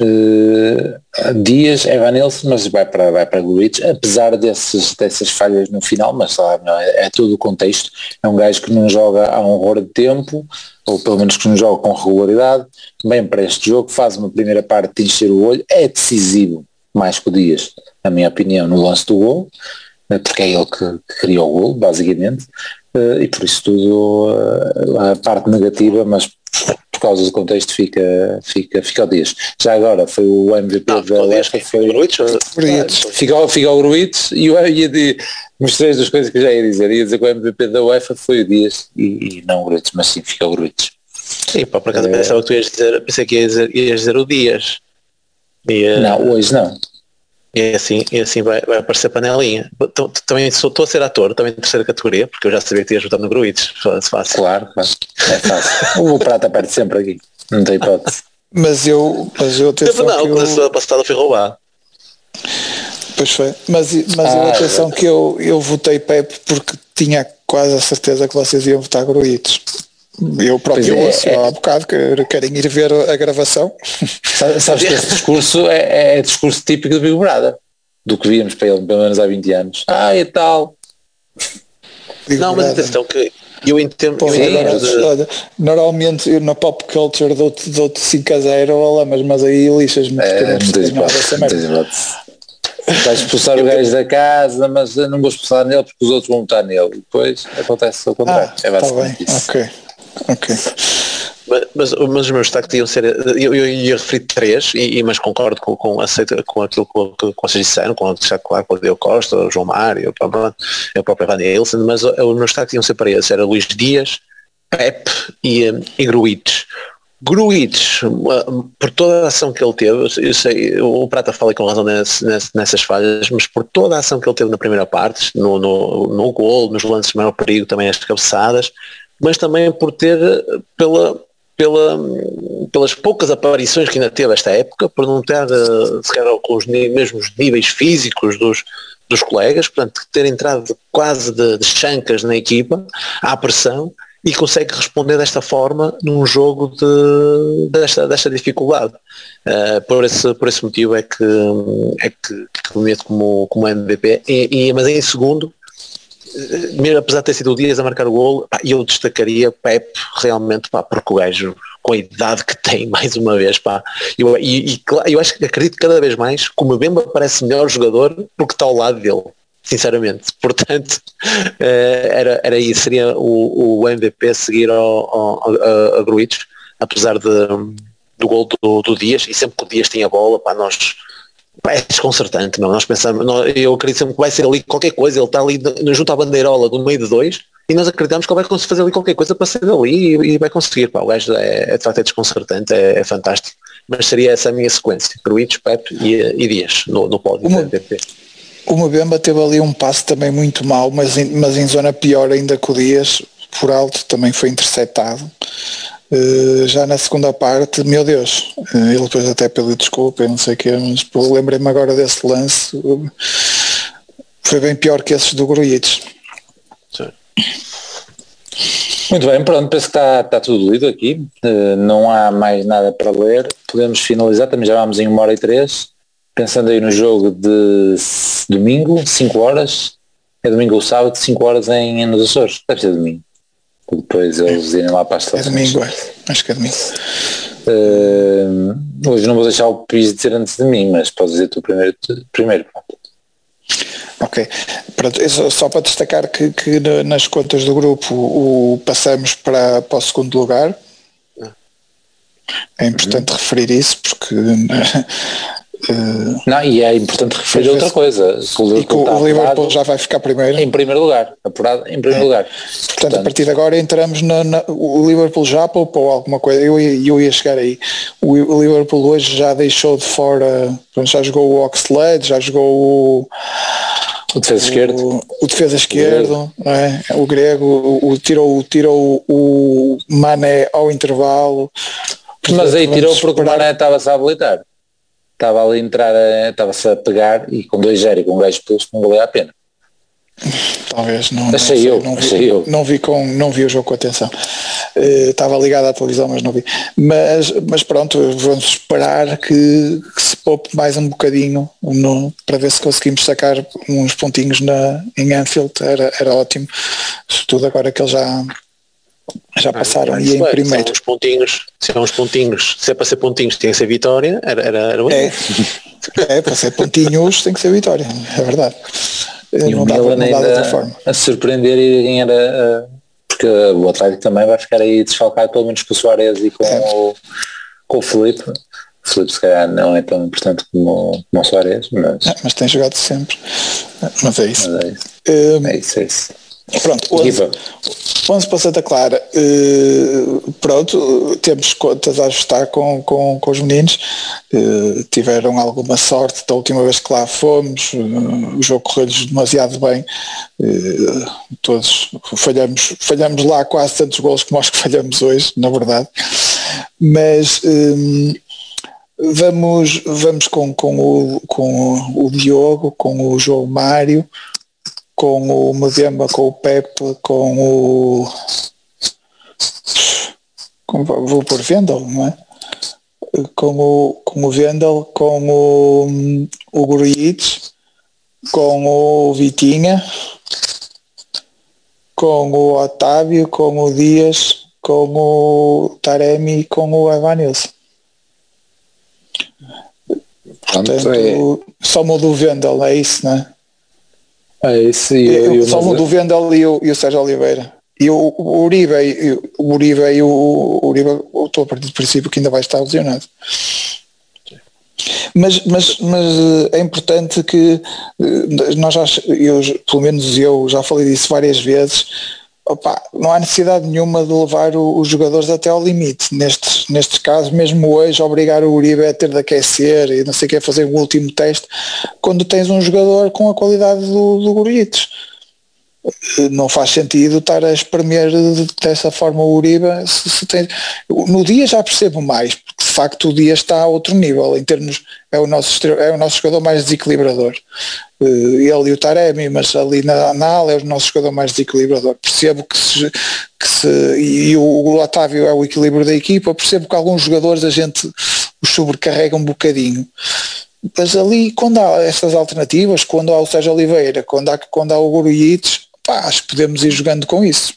Uh, Dias, Evanilson, mas vai para, vai para Gruitch, apesar desses, dessas falhas no final, mas sabe, não, é, é todo o contexto, é um gajo que não joga há um horror de tempo, ou pelo menos que não joga com regularidade, bem para este jogo, faz uma primeira parte de encher o olho, é decisivo, mais que o Dias, na minha opinião, no lance do gol, eh, porque é ele que, que criou o gol, basicamente, uh, e por isso tudo uh, a parte negativa, mas por causa do contexto fica, fica, fica o Dias. Já agora foi o MVP não, da UEFA, foi o Gruitch, ficou, ficou o Gruitch e eu ia de mostrei as coisas que já ia dizer, ia dizer que o MVP da UEFA foi o Dias e, e não o Gruitch, mas sim ficou o Gruitch. Sim, pá, por acaso é... pensava que tu ias dizer, pensei que ias dizer, ias dizer o Dias. E, uh... Não, hoje não. E assim, e assim vai, vai aparecer panelinha. Também estou a ser ator, também de terceira categoria, porque eu já sabia que te ia ajudar no Gruites. Fácil. Claro, claro, é fácil. o Prata perde sempre aqui, não tem hipótese. Mas eu, mas eu atenção não, que eu... a passada foi roubado. Pois foi, mas, mas ah, eu atenção é. que eu, eu votei Pepe porque tinha quase a certeza que vocês iam votar Gruites. Eu próprio é, ouço é, há bocado que querem ir ver a gravação. Sabes que esse discurso é, é discurso típico do Big Brother, do que víamos para ele pelo menos há 20 anos. Ah, e tal. Big não, Brother. mas atenção que eu entendo. Pô, eu de... olha, normalmente eu na pop culture dou-te dou 5 a 0, olá, mas, mas aí lixas-me. É, Vais expulsar o gajo da casa, mas eu não vou expulsar nele porque os outros vão votar nele. Depois acontece o contrário. Ah, é tá basicamente tá isso. Ok. Ok. Mas, mas, os meus destaques iam ser, eu, eu ia referir três, e, mas concordo com, com, aceito, com aquilo que, que, que vocês disseram, com o destaque claro, com o Deu Costa, o João Mário, o próprio, o próprio Van Nielsen, mas os meus destaques iam ser para esses, era Luís Dias, Pep e, e Gruites. Gruites, por toda a ação que ele teve, eu sei, o Prata fala com razão nesse, nessas falhas, mas por toda a ação que ele teve na primeira parte, no, no, no gol, nos lances de maior perigo, também as cabeçadas, mas também por ter, pela, pela, pelas poucas aparições que ainda teve esta época, por não ter, eh, sequer com os mesmos níveis físicos dos, dos colegas, portanto, ter entrado quase de, de chancas na equipa, à pressão, e consegue responder desta forma num jogo de, desta, desta dificuldade. Uh, por, esse, por esse motivo é que, é que, que meto como, como MVP, e, e, mas em segundo mesmo apesar de ter sido o Dias a marcar o gol, e eu destacaria Pep realmente, pá, porque o gajo com a idade que tem, mais uma vez, pá, eu, e, e eu acho que acredito cada vez mais que o Mbemba parece melhor jogador porque está ao lado dele, sinceramente. Portanto, eh, era, era isso, seria o, o MVP seguir ao, ao, a, a Gruitos, apesar de, do gol do, do Dias, e sempre que o Dias tinha bola, pá, nós é desconcertante, não. Nós pensamos, nós, eu acredito sempre que vai ser ali qualquer coisa, ele está ali junto à bandeirola do meio de dois e nós acreditamos que ele vai conseguir fazer ali qualquer coisa para sair dali e, e vai conseguir. Pá, o gajo é, é de facto é desconcertante, é, é, fantástico. Mas seria essa a minha sequência, Gruitos, Pepe e, e Dias no, no pódio uma, O Mbemba teve ali um passo também muito mau, mas mas em zona pior ainda que o Dias, por alto, também foi interceptado. Uh, já na segunda parte, meu Deus, uh, ele depois até pediu desculpa, eu não sei o que, mas lembrei-me agora desse lance, uh, foi bem pior que esses do Gruites. Muito bem, pronto, penso que está, está tudo lido aqui, não há mais nada para ler, podemos finalizar, também já vamos em uma hora e três, pensando aí no jogo de domingo, 5 horas, É domingo ou sábado, 5 horas em, nos Açores. Deve ser domingo. Depois eles irem lá para as É domingo, é. Acho que é domingo. Uh, hoje não vou deixar o Pires dizer antes de mim, mas podes dizer tu primeiro. Tu, primeiro. Ok. Pronto, só, só, para destacar que, que, nas contas do grupo o, passamos para, para o segundo lugar. É importante uhum. referir isso porque Uh, não, e é importante referir outra coisa. E que o, o Liverpool já vai ficar primeiro. Em primeiro lugar, apurado em primeiro é. lugar. Portanto, Portanto, a partir de agora entramos na, na, o Liverpool já poupou alguma coisa. Eu, eu ia chegar aí. O, o Liverpool hoje já deixou de fora, já jogou o Oxlade, já jogou o o defesa esquerdo. O, o defesa esquerdo, o grego, é? o grego o, o, tirou, tirou o Mané ao intervalo. Mas aí tirou porque o Mané estava-se a habilitar estava ali a entrar, estava-se a pegar e com 2-0 e com um gajo expulso não valia a pena. Talvez não. Achei não eu, não vi, achei eu. Não vi, com, não vi o jogo com atenção. Uh, estava ligado à televisão, mas não vi. Mas, mas pronto, vamos esperar que, que se poupe mais um bocadinho no, para ver se conseguimos sacar uns pontinhos na, em Anfield. Era, era ótimo. Sobretudo agora que ele já, já passaram e em primeiro. São uns pontinhos, são uns pontinhos. Se é para ser pontinhos tem que ser vitória, era, era, era é, é, para ser pontinhos tem que ser vitória, é verdade. E não o Milan dá, ainda a surpreender e ganhar a, porque o Atlético também vai ficar aí desfalcado pelo menos com o Soares e com, é. o, com o Felipe. O Felipe se calhar não é tão importante como, como o Soares, mas... É, mas tem jogado sempre. Mas é isso. Mas é isso. Um, é isso, é isso. Pronto, 11, 11 para Santa Clara. Uh, pronto, temos contas a ajustar com, com, com os meninos. Uh, tiveram alguma sorte da última vez que lá fomos. Uh, o jogo correu-lhes demasiado bem. todos falhamos, falhamos lá quase tantos gols como nós que falhamos hoje, na verdade. Mas vamos, vamos com, com, o, com o Diogo, com o João Mário com o Medemba, com o Pepe, com o. Com, vou por Vendel, não é? Com o, com o Vendel, com o, o Grujic, com o Vitinha, com o Otávio, com o Dias, com o Taremi e com o Evanilson. Portanto, é... só muda o Vendel, é isso, não é? É isso. E, e, e só do Vendel e o, e o Sérgio Oliveira. E o, o Uribe, o Uribe e o, o Uribe, eu estou a partir do princípio que ainda vai estar lesionado. Mas, mas, mas eh, é importante que eh, nós já, eu, pelo menos eu já falei disso várias vezes, opa, não há necessidade nenhuma de levar o, os jogadores até ao limite. Nestes, nestes casos, mesmo hoje, obrigar o Uribe a ter de aquecer e não sei o que, fazer o último teste, quando tens um jogador com a qualidade do, do Guritos. Não faz sentido estar a espremer dessa forma o Uribe. Se, se tem, no dia já percebo mais, porque de facto o dia está a outro nível, em termos, é o nosso, é o nosso jogador mais desequilibrador. Eh, ele e o Taremi, mas ali na, na ala é o nosso jogador mais desequilibrador. Percebo que se, que se e o, Otávio é o equilíbrio da equipa, percebo que alguns jogadores a gente os sobrecarrega um bocadinho. Mas ali, quando há essas alternativas, quando há o Sérgio Oliveira, quando há, quando há o Guruites, acho que podemos ir jogando com isso.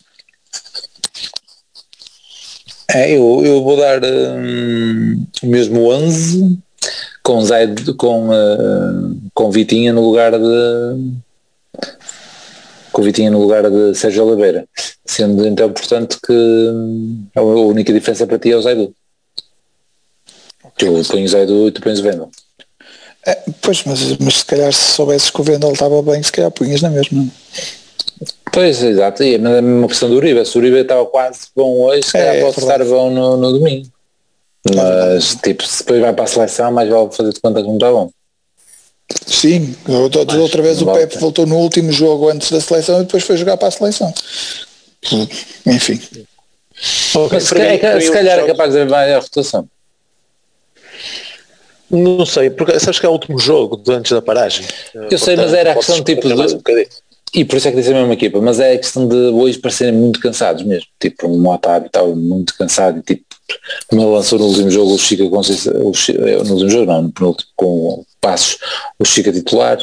É, eu, eu vou dar um, o mesmo 11 com Zed, com, uh, com Vitinha no lugar de com Vitinha no lugar de Sérgio Oliveira, sendo então portanto que hum, a única diferença para ti é o Zaidu. Tu pões o Zaidu e tu pões o Vendel. É, pois, mas, mas se calhar se soubesses que o Vendel estava bem, se calhar punhas na mesma. Pois, exato, e é a mesma questão do Uribe. Se o Uribe estava quase bom hoje, se calhar é, pode é estar bom no, no domingo. Mas, tipo, se depois vai para a seleção, mais vale fazer de conta que não está bom. Sim, outra, outra vez o Pepe voltou no último jogo antes da seleção e depois foi jogar para a seleção. Enfim. Mas se, é, se calhar é capaz de haver mais a rotação. Não sei, porque sabes que é o último jogo antes da paragem. Eu Portanto, sei, mas era a questão tipo de, um e por isso é que disse a mesma equipa, mas é a questão de hoje parecerem muito cansados mesmo. Tipo, o Otávio estava muito cansado e tipo, como ele lançou no último jogo o Chica Conceição, o Chica, no último jogo não, no penúltimo, com passos, o Chica titular,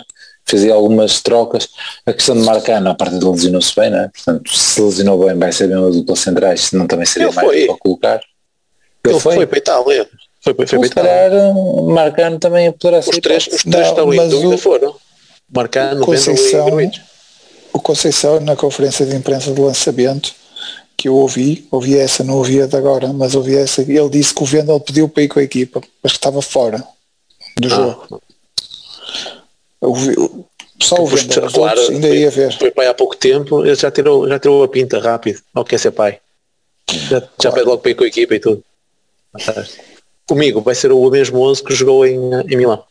fazia algumas trocas. A questão de Marcano, a parte dele lesionou-se bem, né? portanto se lesionou bem vai ser bem uma dupla centrais, senão também seria Ele mais foi. para colocar. Ele foi, para a Itália. Foi, foi, foi Então, para Itália. Marcano também poderá Os ser. três, os três Não, estão em mas dúvida o- foram. Marcano, Conceição, Vendel e Gruitch. O Conceição na conferência de imprensa de lançamento que eu ouvi, ouvi essa, não ouvi a de agora, mas ouvi essa, ele disse que o Vendel pediu para ir com a equipa, mas que estava fora do Ah. jogo. Eu vi- só o Vendel, os claro, outros ainda foi- ia ver. Foi pai há pouco tempo, ele já tirou, já tirou a pinta rápido. Ou quer ser pai. Já, já pede logo para ir com a equipa e tudo. Comigo vai ser o mesmo 11 que jogou em, em Milão.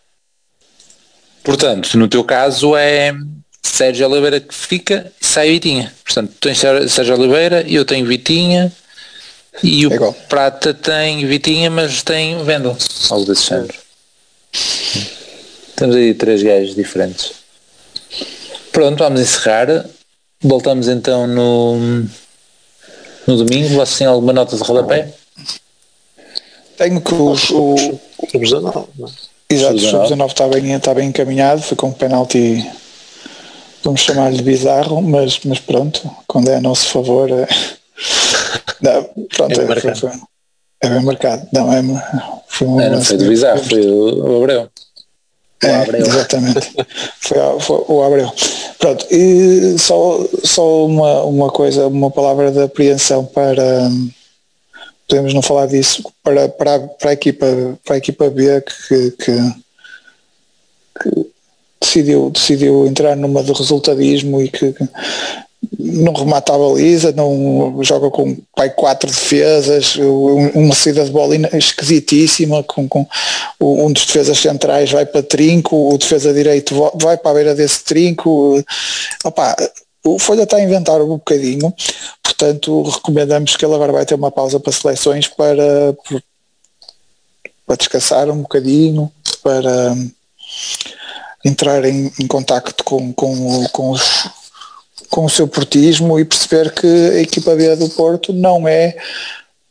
Portanto, no teu caso é Sérgio Oliveira que fica e sai Vitinha. Portanto, tu tens Sér- Sérgio Oliveira, eu tenho Vitinha e o É. Prata tem Vitinha, mas tem Vendel. Algo desse género. Temos aí três gajos diferentes. Pronto, vamos encerrar. Voltamos então no, no domingo. Vocês têm alguma nota de rodapé? Tenho que os, o, Clube 19, não é? Exato, o Sub-19. sub-19 está bem, está bem encaminhado, foi com um penalti, vamos chamar-lhe bizarro, mas, mas pronto, quando é a nosso favor, é, não, pronto, É bem é, marcado. foi- é bem marcado. Não, é, foi um É, não foi do Bizarro, foi o, Abreu. É, Abreu. exatamente. foi, foi o Abreu. Pronto, e só, só uma, uma coisa, uma palavra de apreensão para podemos não falar disso para, para, para, a, equipa, para a equipa B que, que, que decidiu, decidiu entrar numa de resultadismo e que, não remata a baliza, não joga com pai, quatro defesas, um- uma saída de bola esquisitíssima, com, com um dos defesas centrais vai para trinco, o defesa direito vai para a beira desse trinco. Opa, o Folha está a inventar um bocadinho, portanto recomendamos que ele agora vai ter uma pausa para seleções para, para descansar um bocadinho, para entrar em, em contacto com, com, com os com o seu portismo e perceber que a equipa B do Porto não é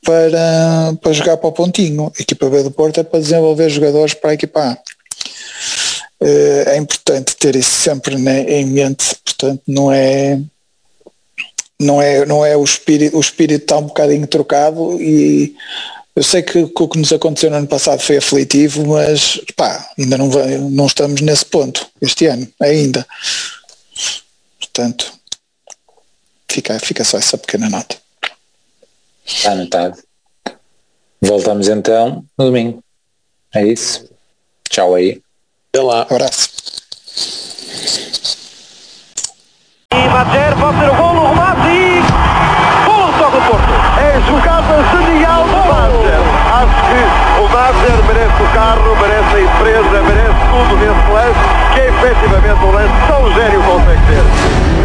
para, para jogar para o pontinho. A equipa B do Porto é para desenvolver jogadores para a equipa A. Eh, É importante ter isso sempre né, em mente, portanto não é não é, não é o espírito, o espírito está um bocadinho trocado e eu sei que, que o que nos aconteceu no ano passado foi aflitivo, mas pá, ainda não, não estamos nesse ponto este ano, ainda. Portanto, fica, fica só essa pequena nota. Está anotado. Voltamos então no domingo. É isso. Tchau aí. Até lá. Abraço. E pode ser o golo, o remate carro, merece a empresa, merece tudo nesse lance, que é efetivamente um lance tão gênio consegue ter.